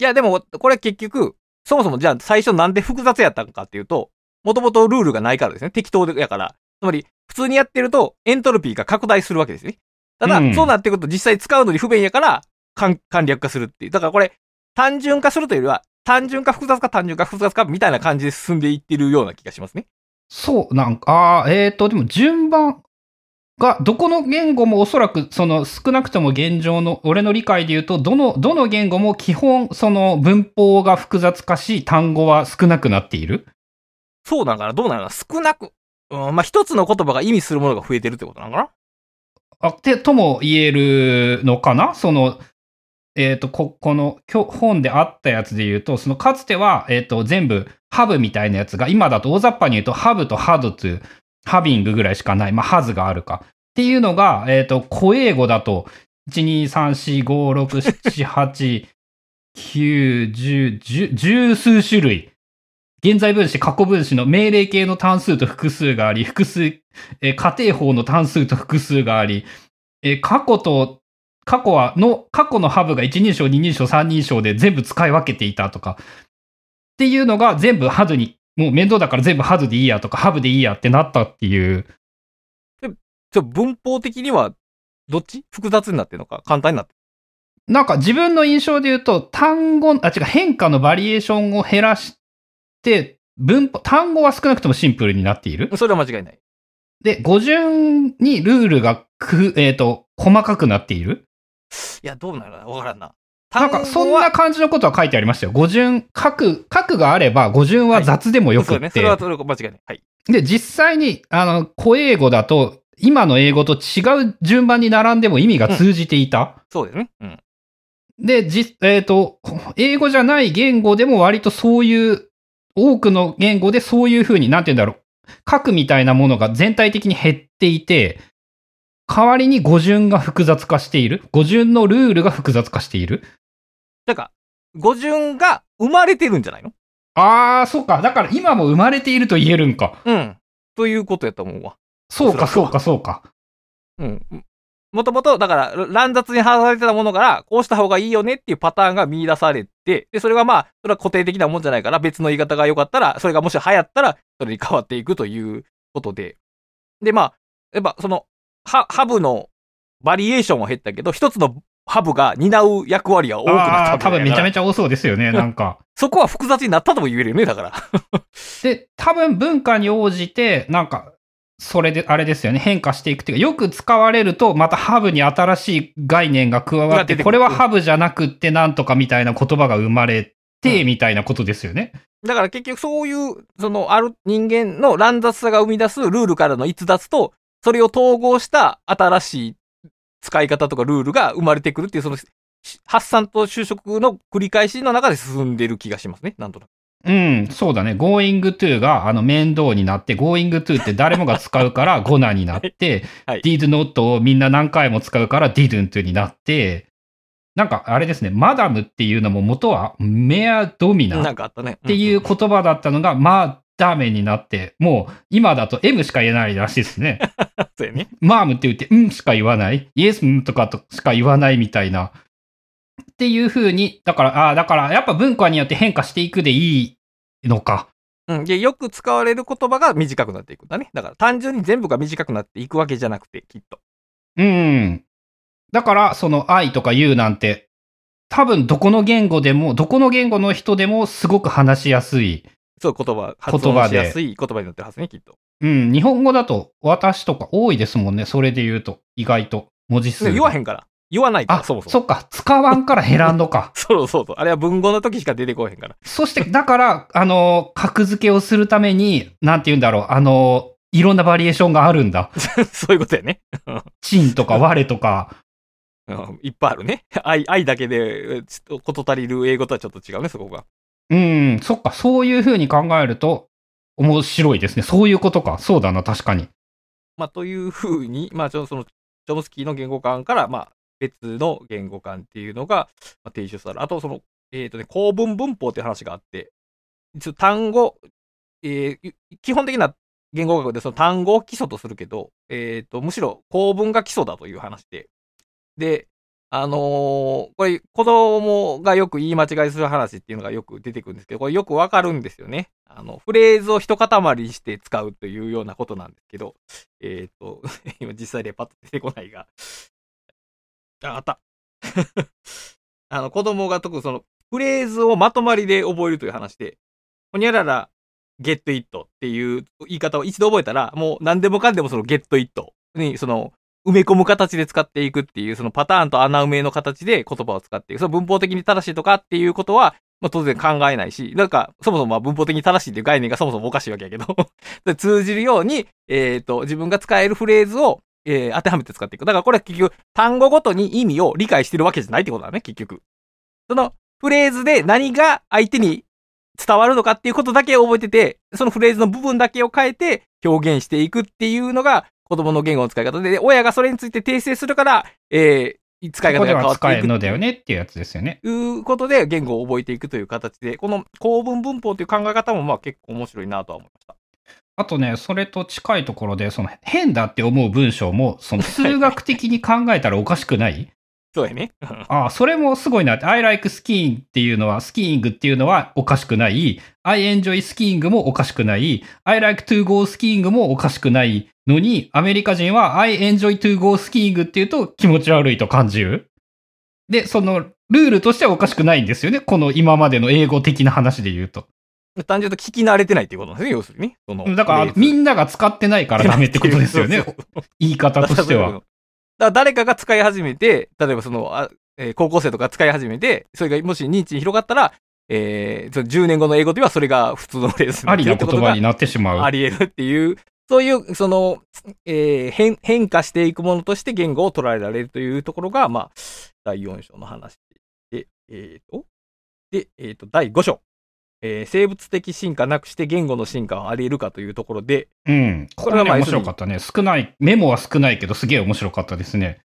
いや、でも、これ結局、そもそもじゃあ最初なんで複雑やったんかっていうと、もともとルールがないからですね。適当やから。つまり、普通にやってると、エントロピーが拡大するわけですね。ただ、うんそうなってくると実際使うのに不便やから、簡簡略化するっていう。だからこれ、単純化するというよりは、単純化複雑化単純化複雑化みたいな感じで進んでいってるような気がしますね。そう、なんか、ああ、えっ、と、でも順番が、どこの言語もおそらく、その少なくとも現状の、俺の理解で言うと、どの、どの言語も基本、その文法が複雑化し、単語は少なくなっている。そうなんかな？どうなのかな？少なく、うん、まあ、一つの言葉が意味するものが増えてるってことなのかな？あ、て、とも言えるのかな？その、えっ、と、こ、この本であったやつで言うと、そのかつては、えっ、と、全部、ハブみたいなやつが、今だと大雑把に言うと、ハブとハドと、ハビングぐらいしかない。まあ、ハズがあるか。っていうのが、えっ、と、古英語だと、1、2、3、4、5、6、7、8、9、10、十数種類。現在分詞、過去分詞の命令形の単数と複数があり、複数、えー仮定法の単数と複数があり、えー過去と、過去は、の、過去のハブが一人称、二人称、三人称で全部使い分けていたとか、っていうのが全部ハズに、もう面倒だから全部ハズでいいやとか、ハブでいいやってなったっていう。ちょ文法的には、どっち？複雑になってるのか？簡単になってなんか自分の印象で言うと、単語、あ、違う、変化のバリエーションを減らして、文法、単語は少なくともシンプルになっているる。。それは間違いない。で、語順にルールがく、えっ、と、細かくなっている。いや、どうなるのわからんな。なんか、そんな感じのことは書いてありましたよ。語順、書く、書くがあれば、語順は雑でもよくって。そうね。それはそれは間違いない。はい。で、実際に、あの、古英語だと、今の英語と違う順番に並んでも意味が通じていた。そうですね。うん。で、じ、えっ、と、英語じゃない言語でも割とそういう、多くの言語でそういうふうに、なんて言うんだろう。書くみたいなものが全体的に減っていて、代わりに語順が複雑化している？語順のルールが複雑化している？だから、語順が生まれてるんじゃないの？あー、そうか。だから今も生まれていると言えるんか。うん。ということやと思うわ。そうか、そうか、そうか。うん。もともと、だから、乱雑に話されてたものから、こうした方がいいよねっていうパターンが見出されて、で、それがまあ、それは固定的なもんじゃないから、別の言い方が良かったら、それがもし流行ったら、それに変わっていくということで。で、まあ、やっぱ、その、ハハブのバリエーションは減ったけど、一つのハブが担う役割は多くなった多分めちゃめちちゃ多そうですよね、なんか。そこは複雑になったとも言えるよね、だから。で、多分文化に応じて、なんか、それで、あれですよね、変化していくっていうか、よく使われると、またハブに新しい概念が加わって、これはハブじゃなくってなんとかみたいな言葉が生まれて、うんみたいなことですよね。だから結局そういう、その、ある人間の乱雑さが生み出すルールからの逸脱と、それを統合した新しい使い方とかルールが生まれてくるっていう、その、し発散と就職の繰り返しの中で進んでる気がしますね、なんとなく。うん、そうだね。going to が、あの、面倒になって、going to って誰もが使うから、ゴナになって、はい。did not をみんな何回も使うから didn't になって、なんか、あれですね、マダムっていうのも元は、メアドミナっていうこ言葉だったのが、まあ、ダメになって、もう、今だと M しか言えないらしいですね。と。そうやね。マームって言って、うんしか言わない。イエス、うんとかとしか言わないみたいな。っていう風に、だから、ああ、だから、やっぱ文化によって変化していくでいいのか。うん。で、よく使われる言葉が短くなっていくんだね。だから単純に全部が短くなっていくわけじゃなくて、きっと。うん。だから、その愛とか言うなんて、多分どこの言語でも、どこの言語の人でもすごく話しやすい。そう、言葉、発言葉で音しやすい言葉になってるはずね、きっと。うん。日本語だと、私とか多いですもんね。それで言うと、意外と。文字数言わへんから。言わないから、あ、そもそも。そっか。使わんから減らんのか。そうそうそう。あれは文語の時しか出てこへんから。そして、だから、あの、格付けをするために、なんて言うんだろう、あの、いろんなバリエーションがあるんだ。そういうことやね。チンとか我とか。うんいっぱいあるね。愛、愛だけで、えちょっとこと足りる英語とはちょっと違うね、そこが。うん、そっか、そういう風に考えると、面白いですね。そういうことか。そうだな、確かに。まあ、というふうに、まあ、ちょその、チョムスキーの言語観から、まあ、別の言語観っていうのが、まあ、提出される。あと、その、えっ、とね、構文文法っていう話があって、一応単語、えー基本的な言語学でその単語を基礎とするけど、えっ、と、むしろ構文が基礎だという話で、で、あのーこれ、子供がよく言い間違いする話っていうのがよく出てくるんですけど、これよくわかるんですよね。あの、フレーズを一塊にして使うというようなことなんですけど、えっ、と、今実際でパッと出てこないが、あ、あった。あの、子供が特にその、フレーズをまとまりで覚えるという話で、ほにゃらら、ゲットイットっていう言い方を一度覚えたら、もう何でもかんでもそのゲットイットに、その、埋め込む形で使っていくっていう、そのパターンと穴埋めの形で言葉を使っていく。その文法的に正しいとかっていうことは、まあ当然考えないし、なんか、そもそもまあ文法的に正しいっていう概念がそもそもおかしいわけやけど、通じるように、えっ、と、自分が使えるフレーズを、えー当てはめて使っていく。だからこれは結局、単語ごとに意味を理解してるわけじゃないってことだね、結局。そのフレーズで何が相手に伝わるのかっていうことだけ覚えてて、そのフレーズの部分だけを変えて表現していくっていうのが子供の言語の使い方で、で親がそれについて訂正するから、えー使い方が変わは使えるっていくのだよねっていうやつですよね。ということで言語を覚えていくという形で、この構文文法という考え方もまあ結構面白いなとは思いました。あとね、それと近いところで、その変だって思う文章も、その数学的に考えたらおかしくないそうやね。ああ、それもすごいなって。I like skiing っていうのは、スキーイングっていうのはおかしくない。I enjoy skiing もおかしくない。I like to go skiing もおかしくないのに、アメリカ人は I enjoy to go skiing っていうと気持ち悪いと感じる。で、そのルールとしてはおかしくないんですよね。この今までの英語的な話で言うと。単純に聞き慣れてないっていうことなんですね、要するに。そのだから、みんなが使ってないからダメってことですよね言い方としては。だから誰かが使い始めて、例えばその、あえー高校生とか使い始めて、それがもし認知に広がったら、えー、その10年後の英語ではそれが普通のフレーズになありな言葉になってしまう。あり得るっていう、そういう、その、えー変、変化していくものとして言語を捉えられるというところが、まあ、第4章の話で、えーと、で、えーと、第5章。えー生物的進化なくして言語の進化はあり得るかというところで、うん。ここれはまあれは面白かったね。少ない、メモは少ないけど、すげえ面白かったですね。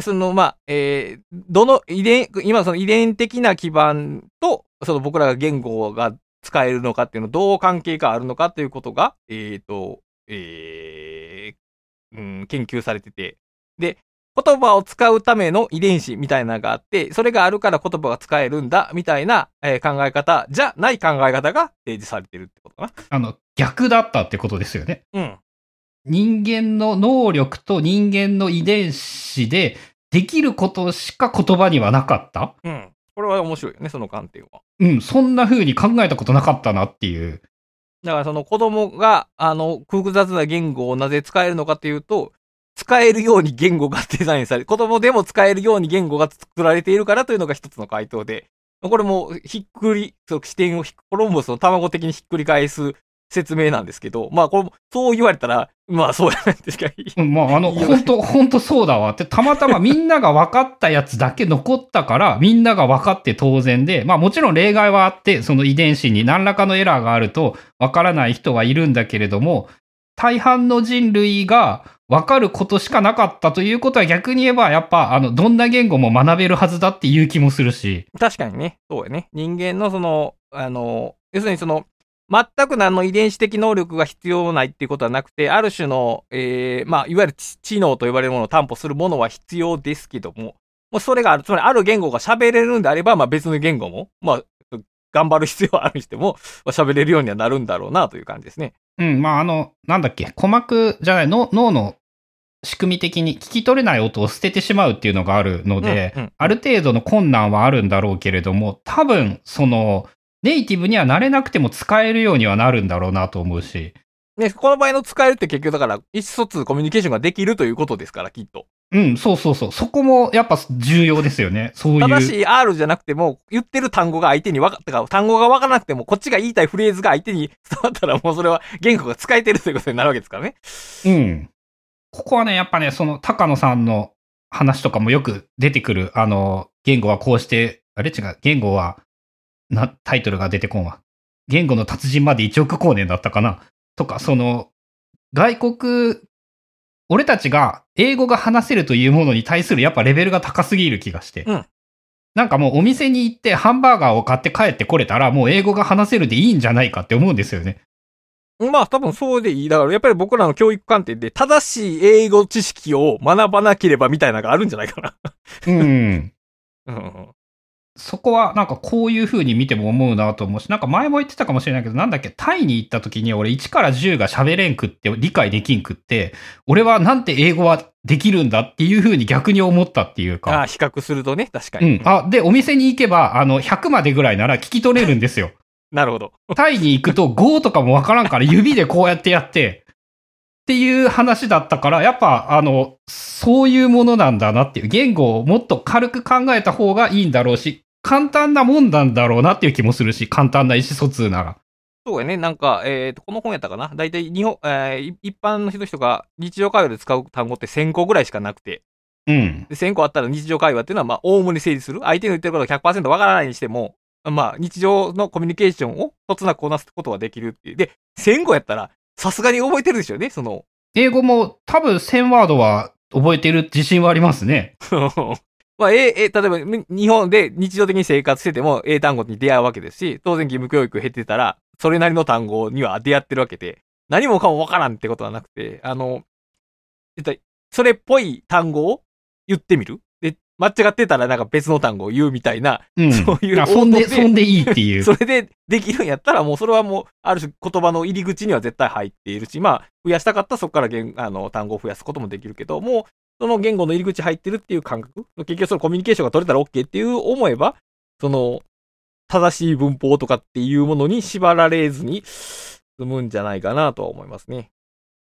その、まあ、えーどの遺伝、今その遺伝的な基盤と、その僕らが言語が使えるのかっていうの、どう関係があるのかということが、えっ、と、えーうん、研究されてて。で、言葉を使うための遺伝子みたいなのがあって、それがあるから言葉が使えるんだ、みたいな、えー考え方じゃない考え方が提示されてるってことかあの、逆だったってことですよね。な。うん。人間の能力と人間の遺伝子で、できることしか言葉にはなかった？うん。これは面白いよね、その観点は。うん、そんな風に考えたことなかったなっていう。だからその子供が、あの、複雑な言語をなぜ使えるのかっていうと、使えるように言語がデザインされ、子供でも使えるように言語が作られているからというのが一つの回答で、これもひっくり、そう視点をひコロンボスの卵的にひっくり返す説明なんですけど、まあこれも、そう言われたら、まあそうやねんしか言いうんまあ、あの、本当本当そうだわ。って、たまたまみんなが分かったやつだけ残ったから、みんなが分かって当然で、まあもちろん例外はあって、その遺伝子に何らかのエラーがあると分からない人はいるんだけれども、大半の人類が分かることしかなかったということは逆に言えば、やっぱ、あの、どんな言語も学べるはずだっていう気もするし、確かにね、そうやね。人間のその、あの、要するにその、全く何の遺伝子的能力が必要ないっていうことはなくて、ある種の、えーまあ、いわゆる知能と呼ばれるものを担保するものは必要ですけども、もうそれがある、つまりある言語が喋れるんであれば、まあ別の言語も、まあ、頑張る必要はあるにしても、まあ喋れるようにはなるんだろうなという感じですね。うん、まあ、あの、なんだっけ、鼓膜じゃない、の脳の仕組み的に聞き取れない音を捨ててしまうっていうのがあるので、うんうんある程度の困難はあるんだろうけれども、多分、その、ネイティブにはなれなくても使えるようにはなるんだろうなと思うし、ね、この場合の使えるって結局だから、意思疎通、コミュニケーションができるということですから、きっと。うん、そうそうそう、そこもやっぱ重要ですよね。そういう。正しい R じゃなくても、言ってる単語が相手に分かったか、単語が分からなくても、こっちが言いたいフレーズが相手に 伝わったら、もうそれは言語が使えてるということになるわけですからね。うん。ここはね、やっぱね、その高野さんの話とかもよく出てくる、あの、言語はこうして、あれ？違う、言語は、な、タイトルが出てこんわ。言語の達人まで1億光年だったかなとか、その、外国、俺たちが英語が話せるというものに対するやっぱレベルが高すぎる気がして。うんなんかもうお店に行ってハンバーガーを買って帰ってこれたらもう英語が話せるでいいんじゃないかって思うんですよね。まあ多分そうでいい。だからやっぱり僕らの教育観点で正しい英語知識を学ばなければみたいなのがあるんじゃないかな。うん。うん。そこはなんかこういう風に見ても思うなと思うし、なんか前も言ってたかもしれないけど、なんだっけ、タイに行った時に俺1から10が喋れんくって理解できんくって、俺はなんて英語はできるんだっていう風に逆に思ったっていうあか。あ、比較するとね、確かに。うん。あ、で、お店に行けば、あの、100までぐらいなら聞き取れるんですよ。なるほど。タイに行くと5とかもわからんから指でこうやってやって、っていう話だったから、やっぱ、あの、そういうものなんだなっていう、言語をもっと軽く考えた方がいいんだろうし、簡単なもんなんだろうなっていう気もするし、簡単な意思疎通なら。そうやね。なんか、えーと、この本やったかな？大体日本、えーい一般の人が日常会話で使う単語って1000個ぐらいしかなくて、うん。で1000個あったら日常会話っていうのは、まあ、おおむね成立する。相手の言ってることが100%わからないにしても、まあ、日常のコミュニケーションをとつなくこなすことができるっていう。で、1000個やったら、さすがに覚えてるでしょうね、その。英語も多分1000ワードは覚えてる自信はありますね。まあ、え、え、例えば、み日本で日常的に生活してても、英単語に出会うわけですし、当然義務教育経てたら、それなりの単語には出会ってるわけで、何もかもわからんってことはなくて、あの、一体、それっぽい単語を言ってみる？で、間違ってたらなんか別の単語を言うみたいな、うん。そういうあそんで、そんでいいっていう。それでできるんやったら、もうそれはもう、ある種言葉の入り口には絶対入っているし、まあ、増やしたかったらそこから言あの単語を増やすこともできるけど、もう、その言語の入り口入ってるっていう感覚、結局そのコミュニケーションが取れたら OK っていう思えば、その、正しい文法とかっていうものに縛られずに済むんじゃないかなとは思いますね。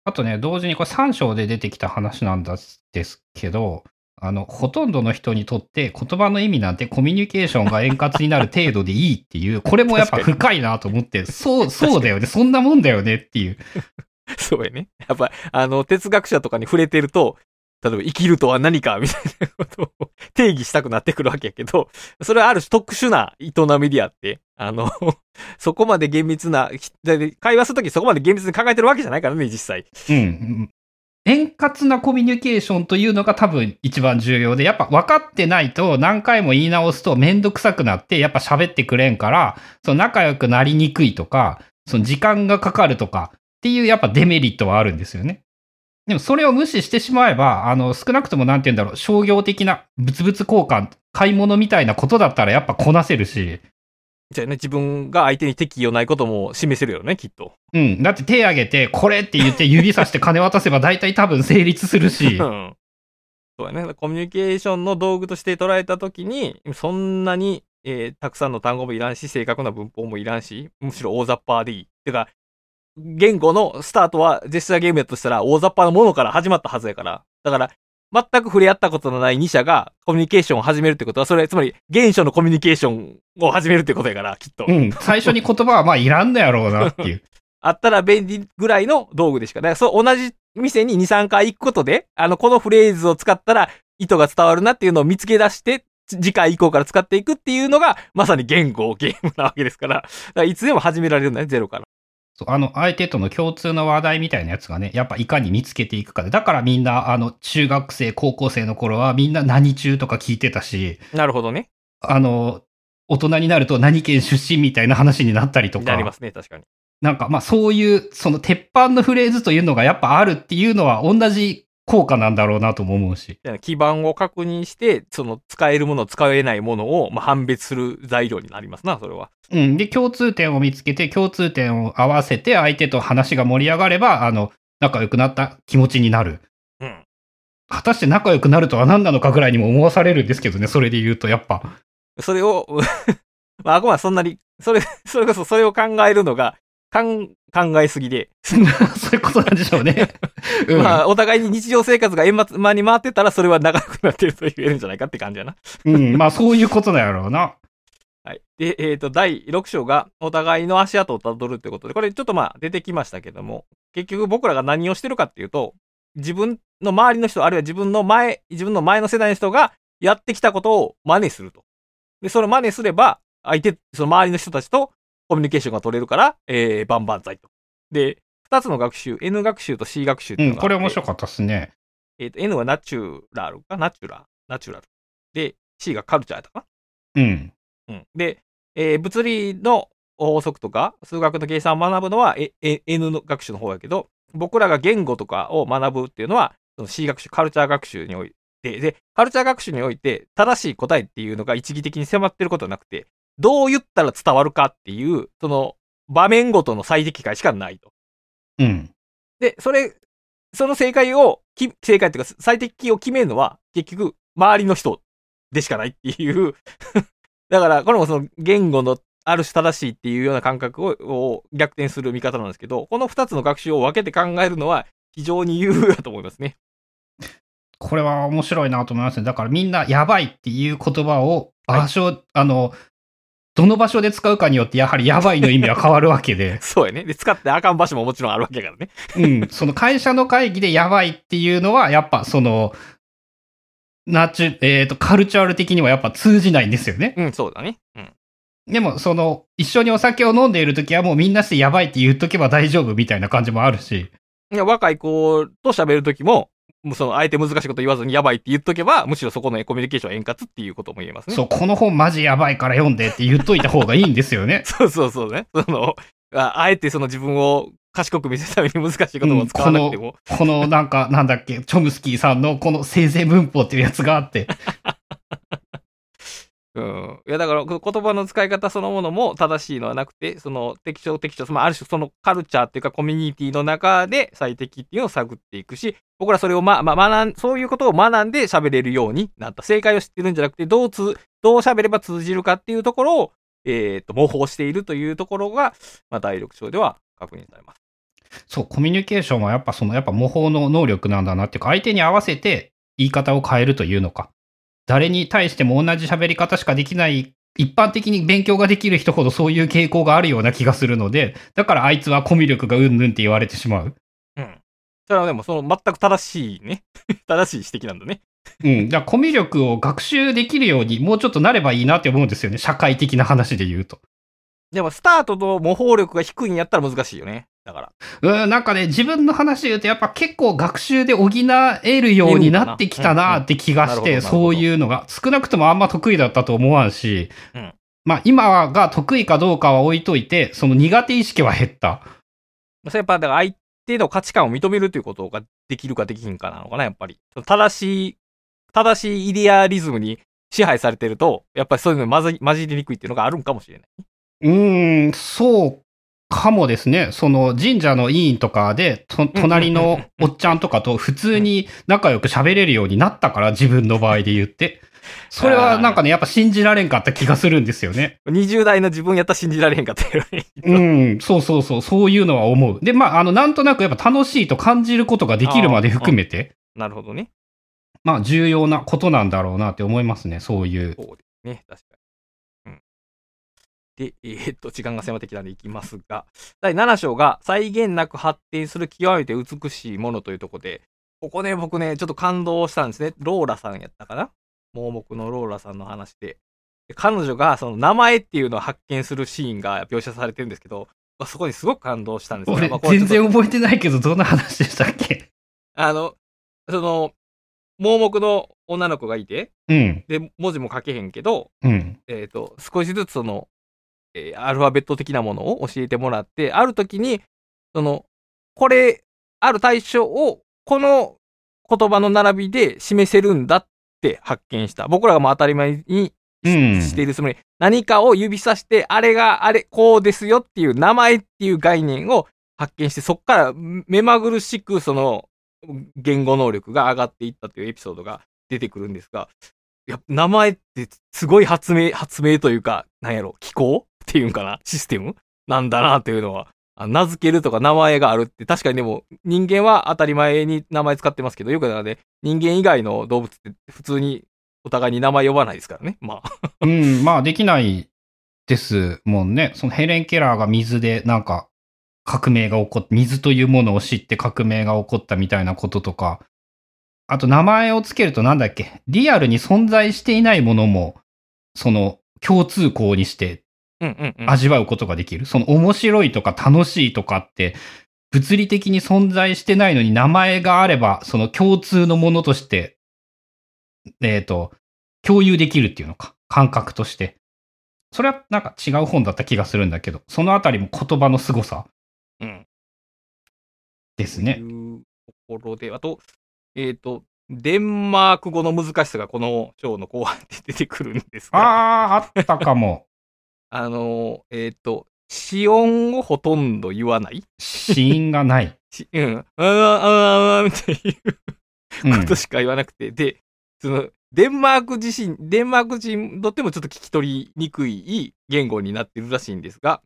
あとね、同時にこれ3章で出てきた話なんですけど、あの、ほとんどの人にとって言葉の意味なんてコミュニケーションが円滑になる程度でいいっていう、これもやっぱ深いなと思って、そう、そうだよね、そんなもんだよねっていう。そうやね。やっぱ、あの、哲学者とかに触れてると、例えば生きるとは何かみたいなことを定義したくなってくるわけやけど、それはある種特殊な営みであって、あの、そこまで厳密な、会話するときそこまで厳密に考えてるわけじゃないからね、実際。うん。円滑なコミュニケーションというのが多分一番重要で、やっぱ分かってないと何回も言い直すとめんどくさくなって、やっぱ喋ってくれんから、その仲良くなりにくいとか、その時間がかかるとかっていうやっぱデメリットはあるんですよね。でもそれを無視してしまえば、あの、少なくともなんて言うんだろう、商業的な物々交換、買い物みたいなことだったらやっぱこなせるし、じゃあね、自分が相手に敵意をないことも示せるよね、きっと。うん。だって手挙げて、これって言って指さして金渡せば大体多分成立するし う、ん。そうやね。コミュニケーションの道具として捉えたときに、そんなに、えーたくさんの単語もいらんし、正確な文法もいらんし、むしろ大雑把でいい。てか、言語のスタートはジェスチャーゲームやとしたら大雑把なものから始まったはずやから。だから、全く触れ合ったことのない2社がコミュニケーションを始めるってことは、それ、つまり、原初のコミュニケーションを始めるってことやから、きっと。うん。最初に言葉はまあいらんのやろうなっていう。あったら便利ぐらいの道具でしか。だからそう、同じ店に2、3回行くことで、あの、このフレーズを使ったら意図が伝わるなっていうのを見つけ出して、つ次回以降から使っていくっていうのが、まさに言語、ゲームなわけですから、だからいつでも始められるんだね、ゼロから。そうあの、相手との共通の話題みたいなやつがね、やっぱいかに見つけていくかで。だからみんな、あの、中学生、高校生の頃はみんな何中とか聞いてたし、なるほどね。あの、大人になると何県出身みたいな話になったりとかなりま、すね、確かに。なんかまあそういう、その鉄板のフレーズというのがやっぱあるっていうのは同じ効果なんだろうなとも思うし。基盤を確認して、その使えるもの、使えないものを、まあ、判別する材料になりますな、それは。うん。で、共通点を見つけて、共通点を合わせて、相手と話が盛り上がれば、あの、仲良くなった気持ちになる。うん。果たして仲良くなるとは何なのかぐらいにも思わされるんですけどね、それで言うと、やっぱ。それを、まあ、あくまでそんなに、それ、それこそそれを考えるのが、かん考えすぎで、そういうことなんでしょうね。うん。まあ、お互いに日常生活が円満に回ってたら、それは長くなってると言えるんじゃないかって感じやな。うん。まあ、そういうことなんやろうな。はい。で、えっ、と、第6章が、お互いの足跡をたどるってことで、これちょっとまあ、出てきましたけども、結局僕らが何をしてるかっていうと、自分の周りの人、あるいは自分の前、自分の前の世代の人がやってきたことを真似すると。で、それを真似すれば、相手、その周りの人たちとコミュニケーションが取れるから、えー、バンバン剤と。で、二つの学習、N 学習と C 学習っていううんのがあって、これ面白かったっすね。えっ、と、N はナチュラルか？ナチュラ、ナチュラル。で、C がカルチャーやったかうん。なうん。で、えー物理の法則とか、数学の計算を学ぶのは、ええ N の学習の方やけど、僕らが言語とかを学ぶっていうのは、その C 学習、カルチャー学習において、で、カルチャー学習において正しい答えっていうのが一義的に迫ってることはなくて、どう言ったら伝わるかっていう、その場面ごとの最適解しかないと。うん。で、それ、その正解を、き正解っていうか最適を決めるのは、結局、周りの人でしかないっていう。だから、これもその言語のある種正しいっていうような感覚をを逆転する見方なんですけど、この二つの学習を分けて考えるのは非常に有用だと思いますね。これは面白いなと思いますね。だからみんなやばいっていう言葉を場所、あの、どの場所で使うかによってやはりやばいの意味は変わるわけで、そうやね。で、使ってあかん場所ももちろんあるわけやからね。うん、その会社の会議でやばいっていうのはやっぱその、ナチュ、えっ、と、カルチャール的にはやっぱ通じないんですよね。うん、そうだね。うん。でも、その、一緒にお酒を飲んでいるときはもうみんなしてやばいって言っとけば大丈夫みたいな感じもあるし、いや、若い子と喋るときも、もうその、あえて難しいこと言わずにやばいって言っとけば、むしろそこのコミュニケーション円滑っていうことも言えますね。そう、この本マジやばいから読んでって言っといた方がいいんですよね。そうそうそうね。その、ああえてその自分を賢く見せるために難しい言葉を使わなくても。このなんか、なんだっけ、チョムスキーさんのこの生成文法っていうやつがあって、うん。いや、だから、言葉の使い方そのものも正しいのはなくて、その適当適当、まあ、ある種そのカルチャーっていうかコミュニティの中で最適っていうのを探っていくし、僕らそれをま、まあ、学ん、そういうことを学んで喋れるようになった。正解を知ってるんじゃなくて、どうつ、どう喋れば通じるかっていうところを、えっ、と、模倣しているというところが、まあ、第六章では確認されます。そう、コミュニケーションはやっぱその、やっぱ模倣の能力なんだなっていうか、相手に合わせて言い方を変えるというのか。誰に対しても同じ喋り方しかできない、一般的に勉強ができる人ほどそういう傾向があるような気がするので、だからあいつはコミュ力がうんぬんって言われてしまう。うん。それはでも、その全く正しいね。正しい指摘なんだね。うん。だからコミュ力を学習できるようにもうちょっとなればいいなって思うんですよね。社会的な話で言うと。でも、スタートと模倣力が低いんやったら難しいよね。だから。うん、なんかね、自分の話で言うと、やっぱ結構学習で補えるようになってきたなって気がして、そういうのが、少なくともあんま得意だったと思わんし、うんまあ今が得意かどうかは置いといて、その苦手意識は減った。それやっぱ、だから相手の価値観を認めるということができるかできひんかなのかな、やっぱり。正しい、正しいイデアリズムに支配されてると、やっぱりそういうの混じ混じりにくいっていうのがあるんかもしれない。うーん、そうかもですね。その神社の委員とかで、と隣のおっちゃんとかと普通に仲良く喋れるようになったから、自分の場合で言って。それはなんかね、やっぱ信じられんかった気がするんですよね。20代の自分やったら信じられへんかったよね。うん、そうそうそう、そういうのは思う。で、まあ、あの、なんとなくやっぱ楽しいと感じることができるまで含めて、なるほどね。まあ、重要なことなんだろうなって思いますね、そういう。そうですね。確か。で、えーっと、時間が迫ってきたんでいきますが、第7章が際限なく発展する極めて美しいものというところで、ここね、僕ね、ちょっと感動したんですね。ローラさんやったかな？盲目のローラさんの話で。で彼女がその名前っていうのを発見するシーンが描写されてるんですけど、まあそこにすごく感動したんですよ。俺まあ、全然覚えてないけど、どんな話でしたっけ？あの、その、盲目の女の子がいて、うん、で、文字も書けへんけど、うん、えっ、と、少しずつその、えーアルファベット的なものを教えてもらって、ある時に、その、これ、ある対象を、この言葉の並びで示せるんだって発見した。僕らがもう当たり前にし,、うんているつもり、何かを指さして、あれがあれ、こうですよっていう名前っていう概念を発見して、そこから目まぐるしくその言語能力が上がっていったというエピソードが出てくるんですが、いや、名前ってすごい発明、発明というか、なんやろ、機構っていうんかな？システム？なんだなというのは、名付けるとか名前があるって、確かにでも人間は当たり前に名前使ってますけど、よくだからね、人間以外の動物って普通にお互いに名前呼ばないですからね。まあ。うん、まあ、できないですもんね。そのヘレン・ケラーが水でなんか革命が起こって、水というものを知って革命が起こったみたいなこととか、あと名前をつけるとなんだっけ、リアルに存在していないものも、その共通項にして。味わうことができる。その面白いとか楽しいとかって、物理的に存在してないのに名前があれば、その共通のものとして、えっ、と、共有できるっていうのか。感覚として。それはなんか違う本だった気がするんだけど、そのあたりも言葉の凄さうん。ですねと。いうところで、あと、えっ、と、デンマーク語の難しさがこの章の後半で出てくるんですが、ああ、あったかも。あの、えっ、と、子音をほとんど言わない？死因がない。しうん、あーあーあーみたいなうん。ことしか言わなくて、で、その、デンマーク自身、デンマーク人にとってもちょっと聞き取りにくい言語になってるらしいんですが、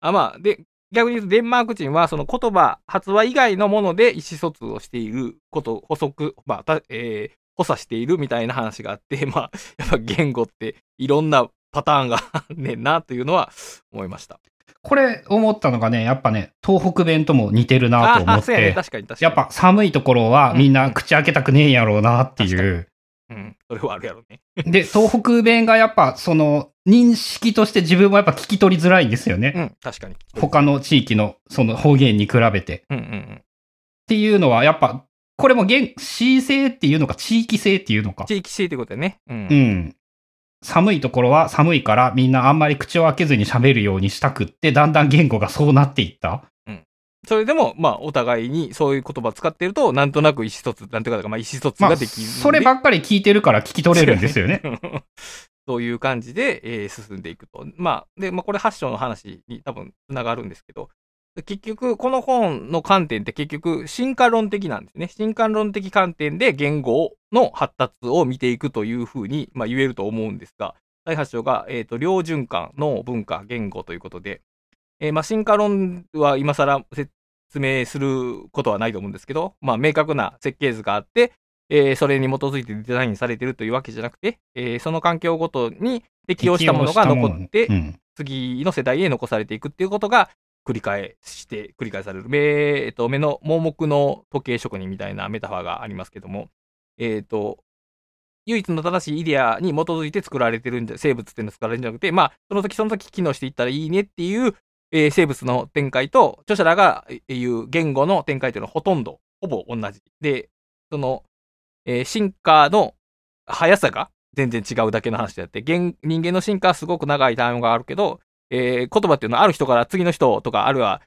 あまあ、で、逆に言うとデンマーク人はその言葉、発話以外のもので意思疎通をしていること、補足、まあ、たえー補佐しているみたいな話があって、まあ、やっぱ言語っていろんなパターンがねんなというのは思いました。これ思ったのがね、やっぱね、東北弁とも似てるなと思っあそうやね、て、確かに確かに。やっぱ寒いところはみんな口開けたくねえんやろうなっていう。うん、それはあるやろね。で、東北弁がやっぱその認識として自分もやっぱ聞き取りづらいんですよね。うん、確かに。他の地域のその方言に比べて。っうんうんうん。ていうのはやっぱ、これも現、市性っていうのか地域性っていうのか。地域性ってことだよね。うん。うん。寒いところは寒いからみんなあんまり口を開けずに喋るようにしたくって、だんだん言語がそうなっていった？それでも、まあ、お互いにそういう言葉を使ってると、なんとなく意思疎通、なんていうか、まあ、意思疎通まあ、ができるんで、そればっかり聞いてるから聞き取れるんですよね。そういう感じで、えー進んでいくと。まあ、で、まあ、これ8章の話に多分つながるんですけど、結局、この本の観点って結局、進化論的なんですね。進化論的観点で言語の発達を見ていくというふうに、まあ、言えると思うんですが、第8章が、えっ、と、両循環の文化、言語ということで、えーまあ、進化論は今更説明することはないと思うんですけど、まあ、明確な設計図があって、えーそれに基づいてデザインされているというわけじゃなくて、えーその環境ごとに適応したものが残って次の世代へ残されていくっていうことが繰り返して、繰り返される。目、えっと、目の盲目の時計職人みたいなメタファーがありますけども、えっ、と、唯一の正しいイデアに基づいて作られてるんじゃ、生物っていうのは作られるんじゃなくて、まあ、その時その時機能していったらいいねっていう、えー生物の展開と、著者らが言う言語の展開というのはほとんど、ほぼ同じ。で、その、えー進化の速さが全然違うだけの話であって、人間の進化はすごく長いタイムがあるけど、えー言葉っていうのはある人から次の人とか、あるいは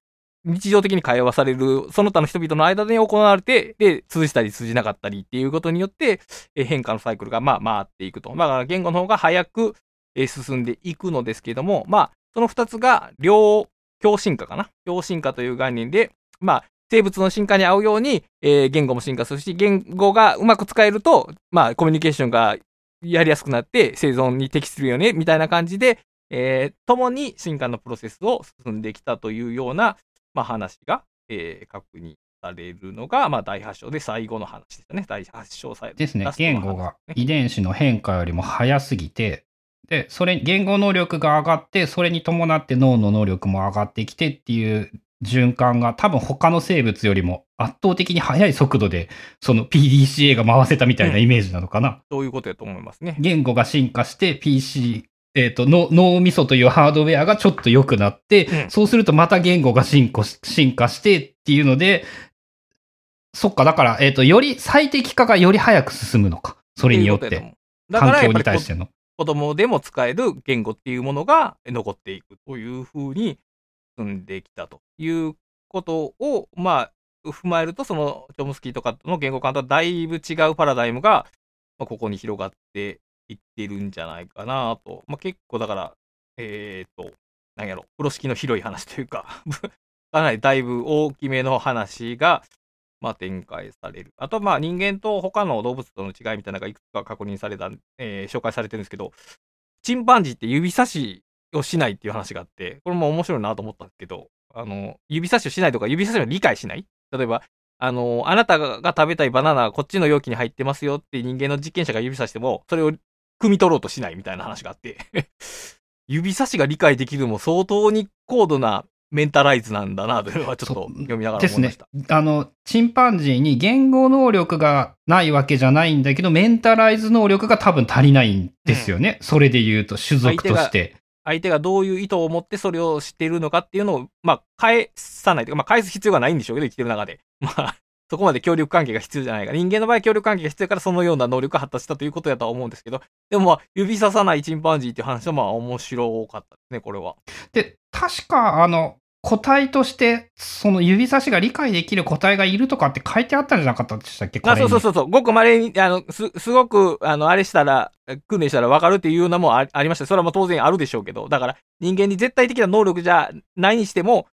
日常的に会話される、その他の人々の間で行われて、で、通じたり通じなかったりっていうことによって、えー変化のサイクルがまあ回っていくと。まあ、言語の方が早く、えー進んでいくのですけども、まあ、その二つが両共進化かな。共進化という概念で、まあ、生物の進化に合うように、えー言語も進化するし、言語がうまく使えると、まあ、コミュニケーションがやりやすくなって生存に適するよね、みたいな感じで、えー共に進化のプロセスを進んできたというような、まあ、話が、えー確認されるのが、まあ、第8章で最後の話ですね。第8章最後。ですね言語が遺伝子の変化よりも早すぎて、で、それ、言語能力が上がって、それに伴って脳の能力も上がってきてっていう循環が多分他の生物よりも圧倒的に速い速度で、その PDCA が回せたみたいなイメージなのかな。そういうことやと思いますね。言語が進化して PC、えっ、と、の脳みそというハードウェアがちょっと良くなって、うんそうするとまた言語が進化してっていうので、そっか、だから、えっ、と、より最適化がより早く進むのか。それによって。環境に対しての。子供でも使える言語っていうものが残っていくというふうに進んできたということを、まあ、踏まえると、そのチョムスキーとかの言語観とはだいぶ違うパラダイムが、まあ、ここに広がっていってるんじゃないかなと。まあ、結構だから、えっ、と、なんやろ、風呂敷の広い話というか、かなりだいぶ大きめの話が、まあ、展開される。あと、まあ、人間と他の動物との違いみたいなのがいくつか確認された、えー紹介されてるんですけど、チンパンジーって指差しをしないっていう話があって、これも面白いなと思ったんですけど、あの、指差しをしないとか、指差しを理解しない例えば、あの、あなたが食べたいバナナはこっちの容器に入ってますよって人間の実験者が指差しても、それを汲み取ろうとしないみたいな話があって、指差しが理解できるのも相当に高度なメンタライズなんだなというのはちょっと読みながらですね思いました。。あの、チンパンジーに言語能力がないわけじゃないんだけど、メンタライズ能力が多分足りないんですよね。それで言うと、種族として。相手がどういう意図を持ってそれをしているのかっていうのを、まあ、返さないというか、まあ、返す必要がないんでしょうけど、生きてる中で。まあ、そこまで協力関係が必要じゃないか。人間の場合協力関係が必要だからそのような能力が発達したということだとは思うんですけど、でもまあ、指ささないチンパンジーっていう話はまあ面白かったですね、これは。で、確か、あの、個体として、その指差しが理解できる個体がいるとかって書いてあったんじゃなかったでしたっけ？こあ、そうそうそうそう。ごく稀に、あの、す、すごく、あの、あれしたら、訓練したら分かるっていうのもあありました。それはもう当然あるでしょうけど、だから、人間に絶対的な能力じゃないにしても、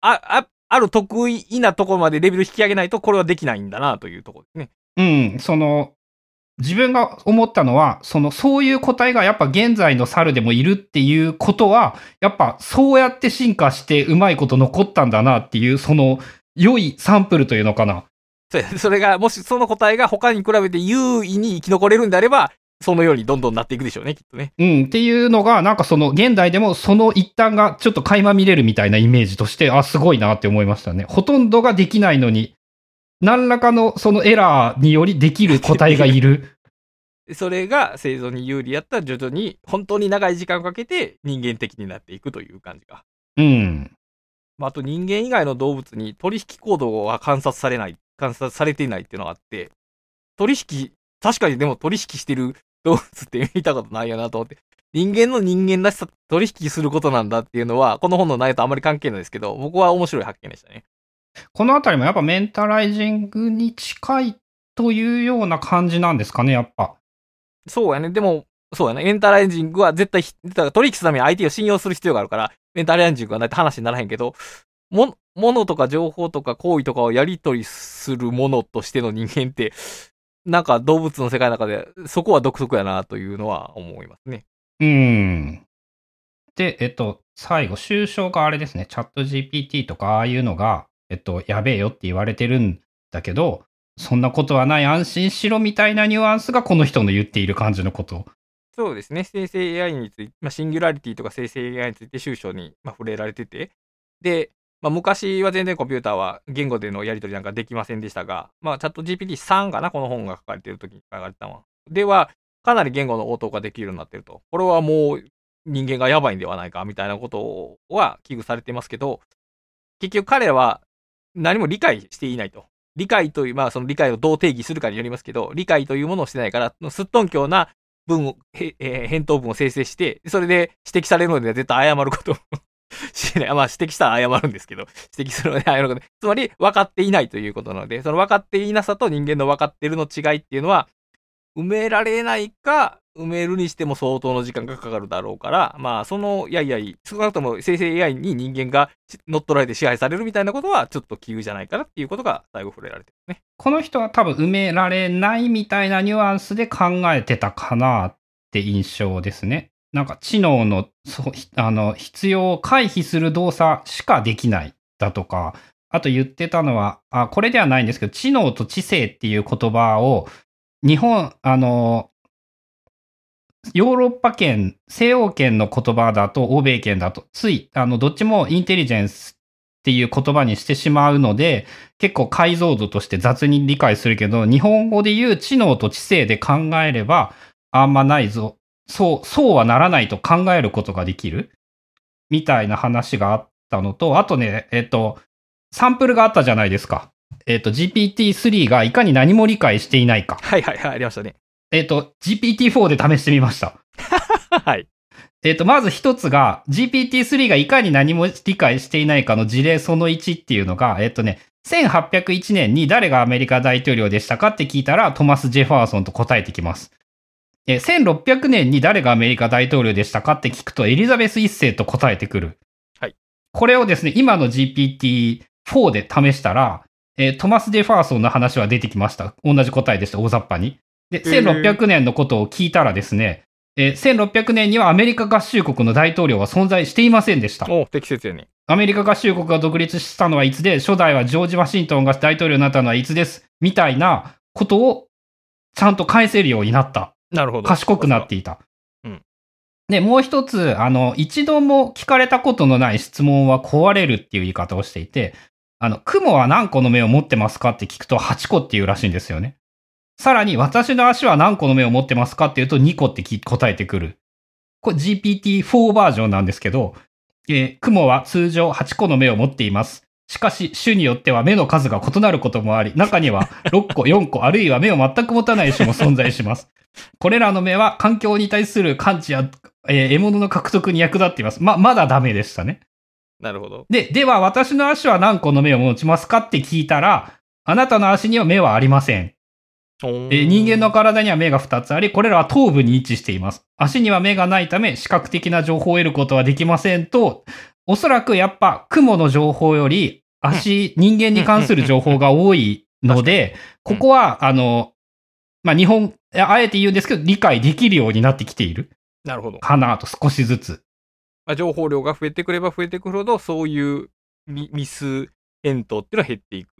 あ、あ、ある得意なところまでレベル引き上げないと、これはできないんだな、というところですね。うん、その、自分が思ったのは、その、そういう個体がやっぱ現在の猿でもいるっていうことは、やっぱそうやって進化してうまいこと残ったんだなっていう、その、良いサンプルというのかな。それが、もしその個体が他に比べて優位に生き残れるんであれば、そのようにどんどんなっていくでしょうね、きっとね。うん、っていうのが、なんかその、現代でもその一端がちょっと垣間見れるみたいなイメージとして、あ、すごいなって思いましたね。ほとんどができないのに、何らかのそのエラーによりできる個体がいる。それが生存に有利やったら徐々に、本当に長い時間をかけて人間的になっていくという感じが。うん。まあ、あと人間以外の動物に取引行動は観察されない、観察されていないっていうのがあって、取引、確かにでも取引してる動物って見たことないよなと思って、人間の人間らしさ取引することなんだっていうのは、この本の内容とあまり関係ないですけど、僕は面白い発見でしたね。このあたりもやっぱメンタライジングに近いというような感じなんですかね、やっぱ。そうやね。でも、そうやね。メンタライジングは絶対ひ、だから取引するために相手を信用する必要があるから、メンタライジングはないと話にならへんけど、も、ものとか情報とか行為とかをやり取りするものとしての人間って、なんか動物の世界の中で、そこは独特やなというのは思いますね。うん。で、えっと、最後、終章があれですね、チャット GPT とかああいうのが、えっと、やべえよって言われてるんだけど、そんなことはない、安心しろみたいなニュアンスがこの人の言っている感じのこと。そうですね。生成 AI について、まあ、シンギュラリティとか生成 AI について終章に、まあ、触れられてて、で、まあ、昔は全然コンピューターは言語でのやり取りなんかできませんでしたが、まあ、チャット GPT3 かな、この本が書かれている時に書かれたのは。では、かなり言語の応答ができるようになってると。これはもう人間がやばいんではないか、みたいなことは危惧されてますけど、結局彼らは何も理解していないと。理解という、まあその理解をどう定義するかによりますけど、理解というものをしてないから、すっとんきょうな文を、へえー返答文を生成して、それで指摘されるのでは絶対謝ることしない。まあ指摘したら謝るんですけど、指摘するので謝ること。つまり分かっていないということなので、その分かっていなさと人間の分かってるの違いっていうのは、埋められないか、埋めるにしても相当の時間がかかるだろうから、まあ、その、いやいやい、少なくとも生成 AI に人間が乗っ取られて支配されるみたいなことは、ちょっと急じゃないかなっていうことが最後触れられてるね。この人は多分埋められないみたいなニュアンスで考えてたかなって印象ですね。なんか知能のそうあの必要を回避する動作しかできないだとか、あと言ってたのは、あこれではないんですけど、知能と知性っていう言葉を日本、あの、ヨーロッパ圏、西欧圏の言葉だと、欧米圏だと、つい、あの、どっちもインテリジェンスっていう言葉にしてしまうので、結構解像度として雑に理解するけど、日本語で言う知能と知性で考えれば、あんまないぞ。そう、そうはならないと考えることができる？みたいな話があったのと、あとね、えっと、サンプルがあったじゃないですか。えっと、GPT-3 がいかに何も理解していないか。はいはいはい、ありましたね。えっと、GPT-4 で試してみました。はい。えっと、まず一つが、GPT-3 がいかに何も理解していないかの事例その1っていうのが、えっとね、1801年に誰がアメリカ大統領でしたかって聞いたら、トマス・ジェファーソンと答えてきます。え1600年に誰がアメリカ大統領でしたかって聞くと、エリザベス一世と答えてくる。はい。これをですね、今の GPT-4 で試したら、えートマス・ジェファーソンの話は出てきました。同じ答えでした、大雑把に。で、へー1600年のことを聞いたらですね、えー1600年にはアメリカ合衆国の大統領は存在していませんでした。お適切やね。アメリカ合衆国が独立したのはいつで、初代はジョージ・ワシントンが大統領になったのはいつです、みたいなことをちゃんと返せるようになった。なるほど。賢くなっていた。うんで、もう一つ、あの、一度も聞かれたことのない質問は壊れるっていう言い方をしていて、あの、雲は何個の目を持ってますかって聞くと8個っていうらしいんですよね。さらに、私の足は何個の目を持ってますかって言うと2個ってき答えてくる。これ GPT-4 バージョンなんですけど、えー雲は通常8個の目を持っています。しかし、種によっては目の数が異なることもあり、中には6個、4個、あるいは目を全く持たない種も存在します。これらの目は環境に対する感知や、えー獲物の獲得に役立っています。ま、まだダメでしたね。なるほど。で、では私の足は何個の目を持ちますかって聞いたら、あなたの足には目はありません。えー人間の体には目が2つあり、これらは頭部に位置しています。足には目がないため、視覚的な情報を得ることはできませんと、おそらくやっぱ雲の情報より足、人間に関する情報が多いので、ここは、あの、まあ、日本、あえて言うんですけど、理解できるようになってきているなるほど。かなと、少しずつ。まあ、情報量が増えてくれば増えてくるほど、そういうミミス返答っていうのは減っていく。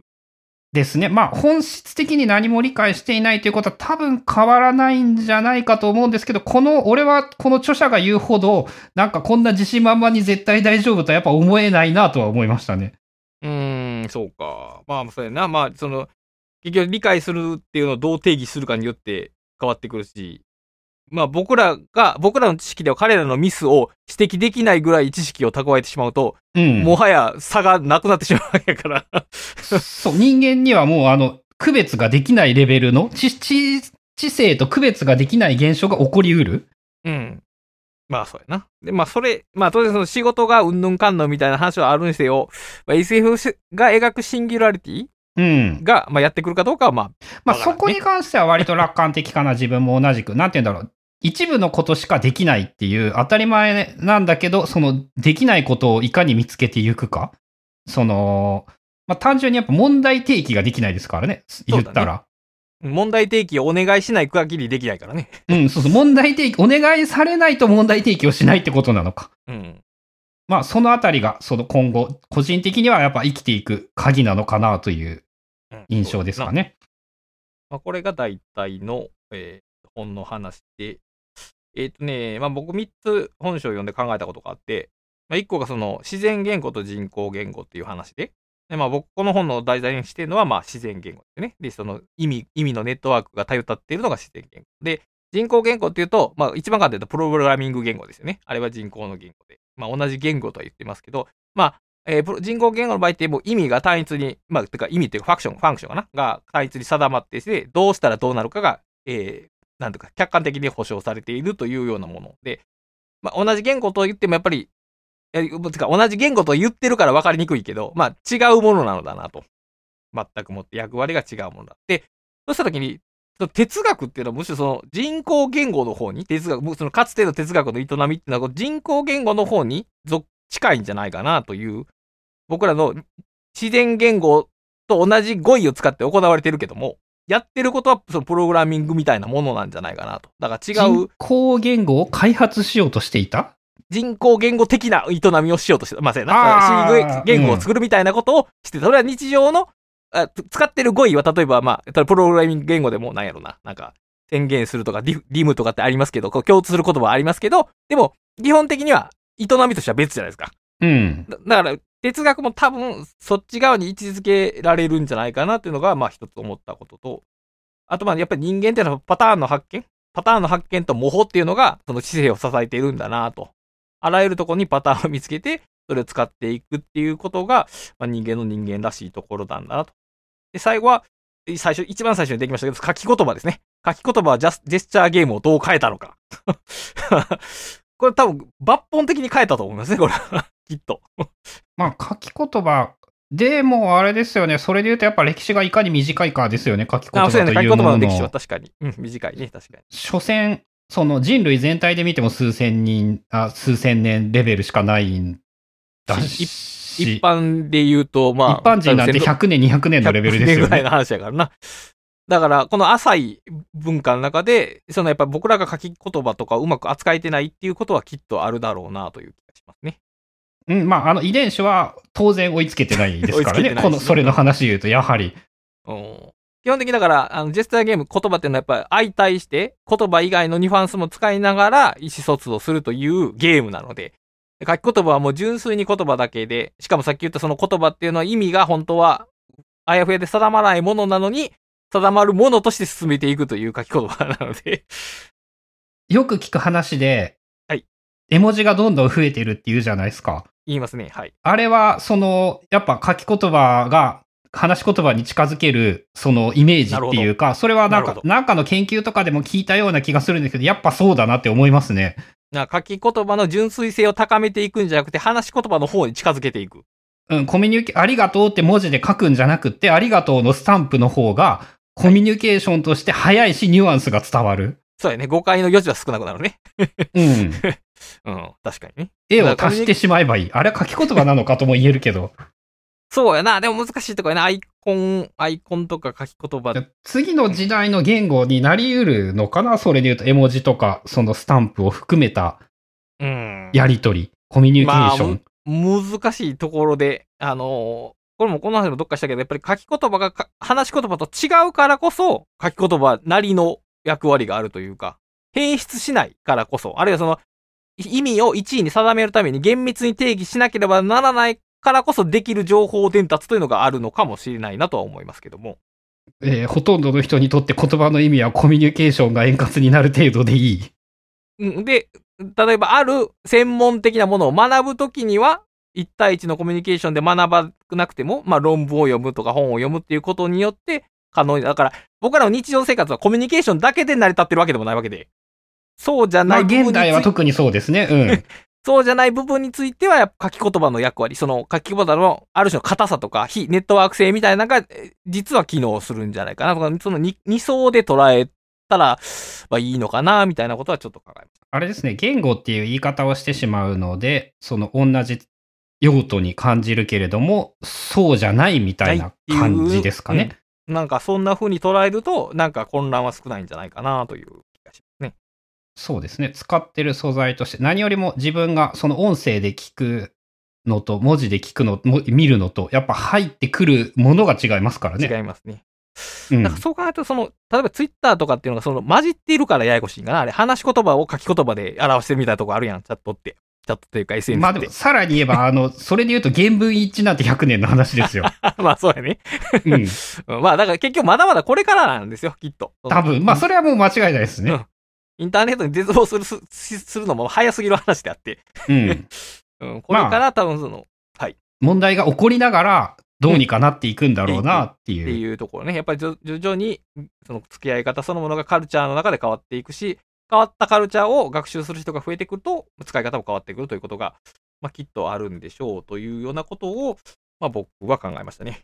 ですね。まあ、本質的に何も理解していないということは多分変わらないんじゃないかと思うんですけど、この、俺はこの著者が言うほど、なんかこんな自信満々に絶対大丈夫とはやっぱ思えないなとは思いましたね。うーん、そうか。まあ、そうやな。まあ、その、結局理解するっていうのをどう定義するかによって変わってくるし、まあ僕らが、僕らの知識では彼らのミスを指摘できないぐらい知識を蓄えてしまうと、うん。もはや差がなくなってしまうわけやから。そう、人間にはもうあの、区別ができないレベルの知、知、知性と区別ができない現象が起こりうる。うん。まあそうやな。で、まあそれ、まあ当然その仕事がうんぬんかんぬんみたいな話はあるにせよ、まあ、SF が描くシンギュラリティうん。が、まあやってくるかどうかはまあ、まあ、そこに関しては割と楽観的かな、自分も同じく。なんて言うんだろう。一部のことしかできないっていう当たり前なんだけど、そのできないことをいかに見つけていくか。その、まあ、単純にやっぱ問題提起ができないですからね。言ったら。問題提起をお願いしない限りできないからね。うん、そうそう。問題提起、お願いされないと問題提起をしないってことなのか。うん。まあ、そのあたりが、その今後、個人的にはやっぱ生きていく鍵なのかなといううん印象ですかね。まあ、これが大体の、えー本の話で、えっ、とね、まあ、僕3つ本書を読んで考えたことがあって、まあ、1個がその自然言語と人工言語っていう話で、でまあ、僕、この本の題材にしてるのはまあ自然言語ですね。で、その意味、意味のネットワークが頼ったっているのが自然言語。で、人工言語っていうと、まあ、一番簡単に言うとプログラミング言語ですよね。あれは人工の言語で。まあ、同じ言語とは言ってますけど、まあ、えー人工言語の場合ってもう意味が単一に、まあ、てか意味っていうかファクション、ファンクションかな？が単一に定まっていて、どうしたらどうなるかが、えーなんとか客観的に保証されているというようなもので、まあ、同じ言語と言ってもやっぱり、えーてか同じ言語と言ってるから分かりにくいけど、まあ、違うものなのだなと。全くもって役割が違うものだ。で、そうしたときに、哲学っていうのはむしろその人工言語の方に、哲学、そのかつての哲学の営みっていうのは人工言語の方に属近いんじゃないかなという、僕らの自然言語と同じ語彙を使って行われてるけども、やってることはそのプログラミングみたいなものなんじゃないかなと。だから違う人工言語を開発しようとしていた？人工言語的な営みをしようとしてた。まあ、そうやあーな。言語を作るみたいなことをして、それは日常の、使ってる語彙は例えば、まあ、プログラミング言語でもなんやろな。なんか、宣言するとか、リリムとかってありますけど、こう共通する言葉はありますけど、でも、基本的には、営みとしては別じゃないですか。うん。だだから、哲学も多分、そっち側に位置づけられるんじゃないかなっていうのが、まあ一つ思ったことと、あとまあやっぱり人間っていうのはパターンの発見パターンの発見と模倣っていうのが、その知性を支えているんだなと。あらゆるところにパターンを見つけて、それを使っていくっていうことが、まあ、人間の人間らしいところなんだなと。で、最後は、最初、一番最初にできましたけど、書き言葉ですね。書き言葉はジャスジェスチャーゲームをどう変えたのか。これ多分、抜本的に変えたと思いますね、これは。きっと。まあ、書き言葉、でもあれですよね、それで言うとやっぱ歴史がいかに短いかですよね、書き言葉あ、そうやね。と書き言葉いうものの。の歴史は確かに。うん、短いね、確かに。所詮、その人類全体で見ても数千人、あ数千年レベルしかないん一般で言うと、まあ。一般人なんて100年、200年のレベルです100年よね。ぐらいの話やからな。だから、この浅い文化の中で、そのやっぱ僕らが書き言葉とかをうまく扱えてないっていうことはきっとあるだろうなという気がしますね。うん、まあ、あの遺伝子は当然追いつけてないですからね。追いつけてないしこの、それの話言うと、やはり。うん基本的にだから、あの、ジェスチャーゲーム、言葉っていうのはやっぱり相対して、言葉以外のニュアンスも使いながら意思疎通をするというゲームなので、書き言葉はもう純粋に言葉だけで、しかもさっき言ったその言葉っていうのは意味が本当は、あやふやで定まらないものなのに、定まるものとして進めていくという書き言葉なので、よく聞く話で、はい絵文字がどんどん増えてるっていうじゃないですか。言いますね。はい。あれは、その、やっぱ書き言葉が、話し言葉に近づける、そのイメージっていうか、それはなんかなんかの研究とかでも聞いたような気がするんですけど、やっぱそうだなって思いますね。な書き言葉の純粋性を高めていくんじゃなくて、話し言葉の方に近づけていく。うん、コミュニケ、ありがとうって文字で書くんじゃなくって、ありがとうのスタンプの方が、コミュニケーションとして早いし、ニュアンスが伝わる。そうやね。誤解の余地は少なくなるね。うん。うん。確かにね。絵を足してしまえばいい。あれは書き言葉なのかとも言えるけど。そうやな。でも難しいとこやな。アイコン、アイコンとか書き言葉。次の時代の言語になり得るのかな？それで言うと、絵文字とか、そのスタンプを含めたうん。やりとり、コミュニケーション。難しいところで、あのーこれもこの話もどっかしたけど、やっぱり書き言葉がか話し言葉と違うからこそ、書き言葉なりの役割があるというか、変質しないからこそ、あるいはその、意味を1位に定めるために厳密に定義しなければならないからこそできる情報伝達というのがあるのかもしれないなとは思いますけども。えーほとんどの人にとって言葉の意味はコミュニケーションが円滑になる程度でいい。うんで、例えばある専門的なものを学ぶときには、1対1のコミュニケーションで学ばなくても、まあ論文を読むとか本を読むっていうことによって可能に、だから僕らの日常生活はコミュニケーションだけで成り立ってるわけでもないわけで、そうじゃまあ、ない部分につい現代は特にそうですね。うん。そうじゃない部分については、やっぱ書き言葉の役割、その書き言葉のある種の硬さとか、非ネットワーク性みたいなのが、え実は機能するんじゃないかなとか、その二二層で捉えたら、まあいいのかな、みたいなことはちょっと考えます。あれですね、言語っていう言い方をしてしまうので、その同じ用途に感じるけれども、そうじゃないみたいな感じですかね。なんかそんな風に捉えると、なんか混乱は少ないんじゃないかなという。そうですね。使ってる素材として、何よりも自分がその音声で聞くのと、文字で聞くの、も見るのと、やっぱ入ってくるものが違いますからね。違いますね。うんなんかそう考えると、その、例えばツイッターとかっていうのが、その混じっているからややこしいんかな。あれ、話し言葉を書き言葉で表してるみたいなとこあるやん、チャットって。チャットっていうか SNS って。まあでも、さらに言えば、あの、それで言うと原文一致なんて100年の話ですよ。まあそうやね。うん。うんまあだから結局まだまだこれからなんですよ、きっと。多分、まあそれはもう間違いないですね。インターネットに絶望するすするのも早すぎる話であって。うん。うん、これから多分その、問題が起こりながら、どうにかなっていくんだろうなってっていう。いうところね。やっぱり徐徐々に、その付き合い方そのものがカルチャーの中で変わっていくし、変わったカルチャーを学習する人が増えてくると、使い方も変わってくるということが、まあきっとあるんでしょうというようなことを、まあ僕は考えましたね。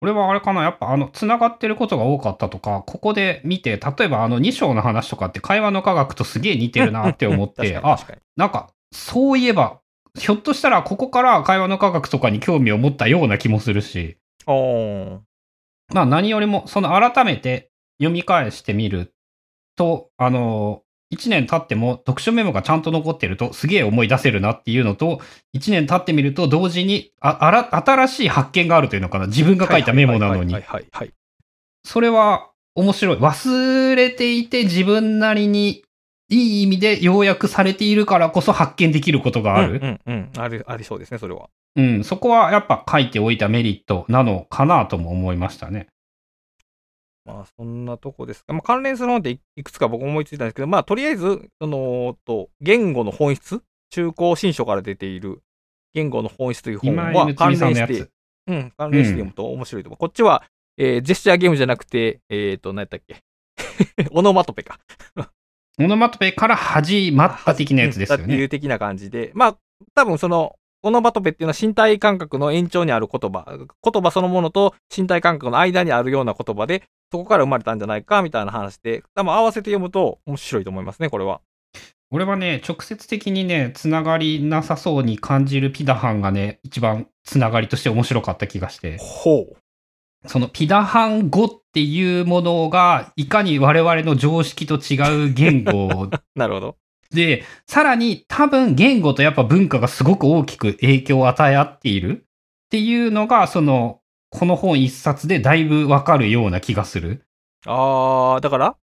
これはあれかな？やっぱあの、繋がってることが多かったとか、ここで見て、例えばあの2章の話とかって会話の科学とすげえ似てるなって思っ 確て、あ。なんか、そういえば、ひょっとしたらここから会話の科学とかに興味を持ったような気もするし、まあ何よりも、その改めて読み返してみると、あの、1年経っても読書メモがちゃんと残ってるとすげえ思い出せるなっていうのと、1年経ってみると同時にああら新しい発見があるというのかな。自分が書いたメモなのに。それは面白い。忘れていて自分なりにいい意味で要約されているからこそ発見できることがある。うんうんうん。あり、ありそうですね、それは。うん、そこはやっぱ書いておいたメリットなのかなとも思いましたね。まあ、そんなとこですか。まあ、関連する本っていいくつか僕思いついたんですけど、まあ、とりあえず、その、と、言語の本質？中高新書から出ている、言語の本質という本今は井つみさんのやしてつ。、うん、関連して読むと面白いと思う。こっちは、えージェスチャーゲームじゃなくて、えっ、と、何やったっけ？オノマトペか。オノマトペから始まった的なやつですよね。っていう的な感じで、まあ、多分その、オノマトペっていうのは身体感覚の延長にある言葉、言葉そのものと身体感覚の間にあるような言葉で、そこから生まれたんじゃないかみたいな話で、多分合わせて読むと面白いと思いますね、これは。俺はね、直接的にね、つながりなさそうに感じるピダハンがね、一番つながりとして面白かった気がして。ほう。そのピダハン語っていうものが、いかに我々の常識と違う言語 なるほど。で、さらに多分言語とやっぱ文化がすごく大きく影響を与え合っているっていうのが、その、この本一冊でだいぶわかるような気がする。あー、だから、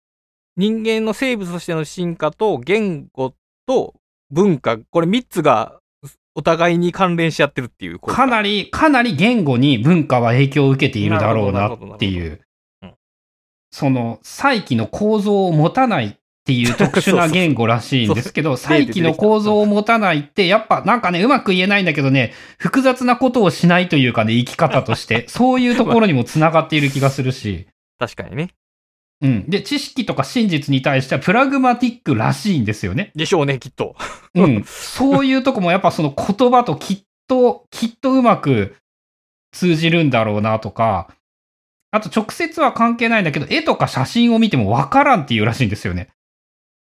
人間の生物としての進化と言語と文化、これ3つがお互いに関連し合ってるっていうことかなり、かなり言語に文化は影響を受けているだろうなっていううん。その、再起の構造を持たないっていう特殊な言語らしいんですけど、再起の構造を持たないって、やっぱなんかね、うまく言えないんだけどね、複雑なことをしないというかね、生き方として、そういうところにも繋がっている気がするし、確かにね。うん。で、知識とか真実に対してはプラグマティックらしいんですよね。でしょうね、きっと。うん。そういうとこもやっぱその言葉ときっと、きっとうまく通じるんだろうなとか、あと直接は関係ないんだけど、絵とか写真を見てもわからんっていうらしいんですよね。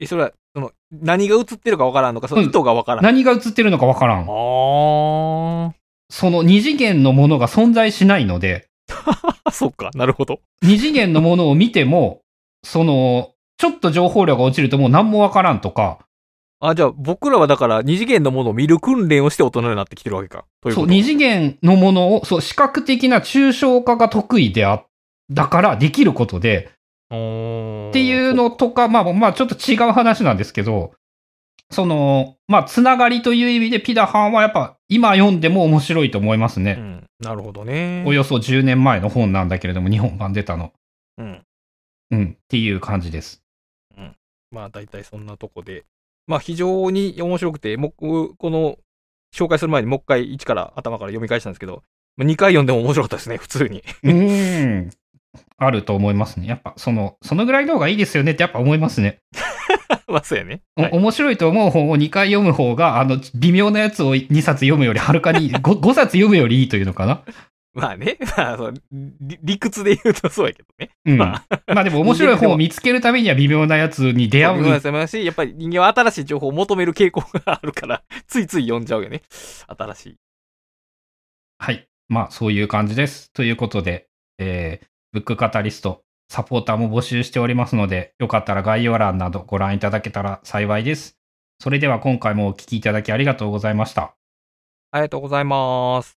え、それは、その、何が映ってるかわからんのか、その意図がわからん。何が映ってるのかわからん。あー。その二次元のものが存在しないので、あ、そっか、なるほど。二次元のものを見ても、その、ちょっと情報量が落ちるともう何もわからんとか、あ、じゃあ僕らはだから二次元のものを見る訓練をして大人になってきてるわけか。というそう、二次元のものを、そう、視覚的な抽象化が得意であ、だからできることで、っっていうのとか、まあまあちょっと違う話なんですけど、その、まあつながりという意味でピダハンはやっぱ今読んでも面白いと思いますね。うん。なるほどね。およそ10年前の本なんだけれども、日本版出たの。うん。うん、っていう感じです。まあ大体そんなとこで。まあ非常に面白くて、もうこの紹介する前にもう一回一から頭から読み返したんですけど、まあ、2回読んでも面白かったですね、普通に。うーん。あると思いますね。やっぱ、その、そのぐらいの方がいいですよねってやっぱ思いますね。まあそうやね。おはい面白いと思う本を2回読む方が、あの、微妙なやつを2冊読むよりはるかに 5, 5冊読むよりいいというのかな。まあね、まあそう理理屈で言うとそうやけどね。うん。ままあでも面白い本を見つけるためには微妙なやつに出会う。ごめんなし、やっぱり人間は新しい情報を求める傾向があるから、ついつい読んじゃうよね。新しい。はい。まあそういう感じです。ということで、えー、ブックカタリスト、サポーターも募集しておりますので、よかったら概要欄などご覧いただけたら幸いです。それでは今回もお聴きいただきありがとうございました。ありがとうございます。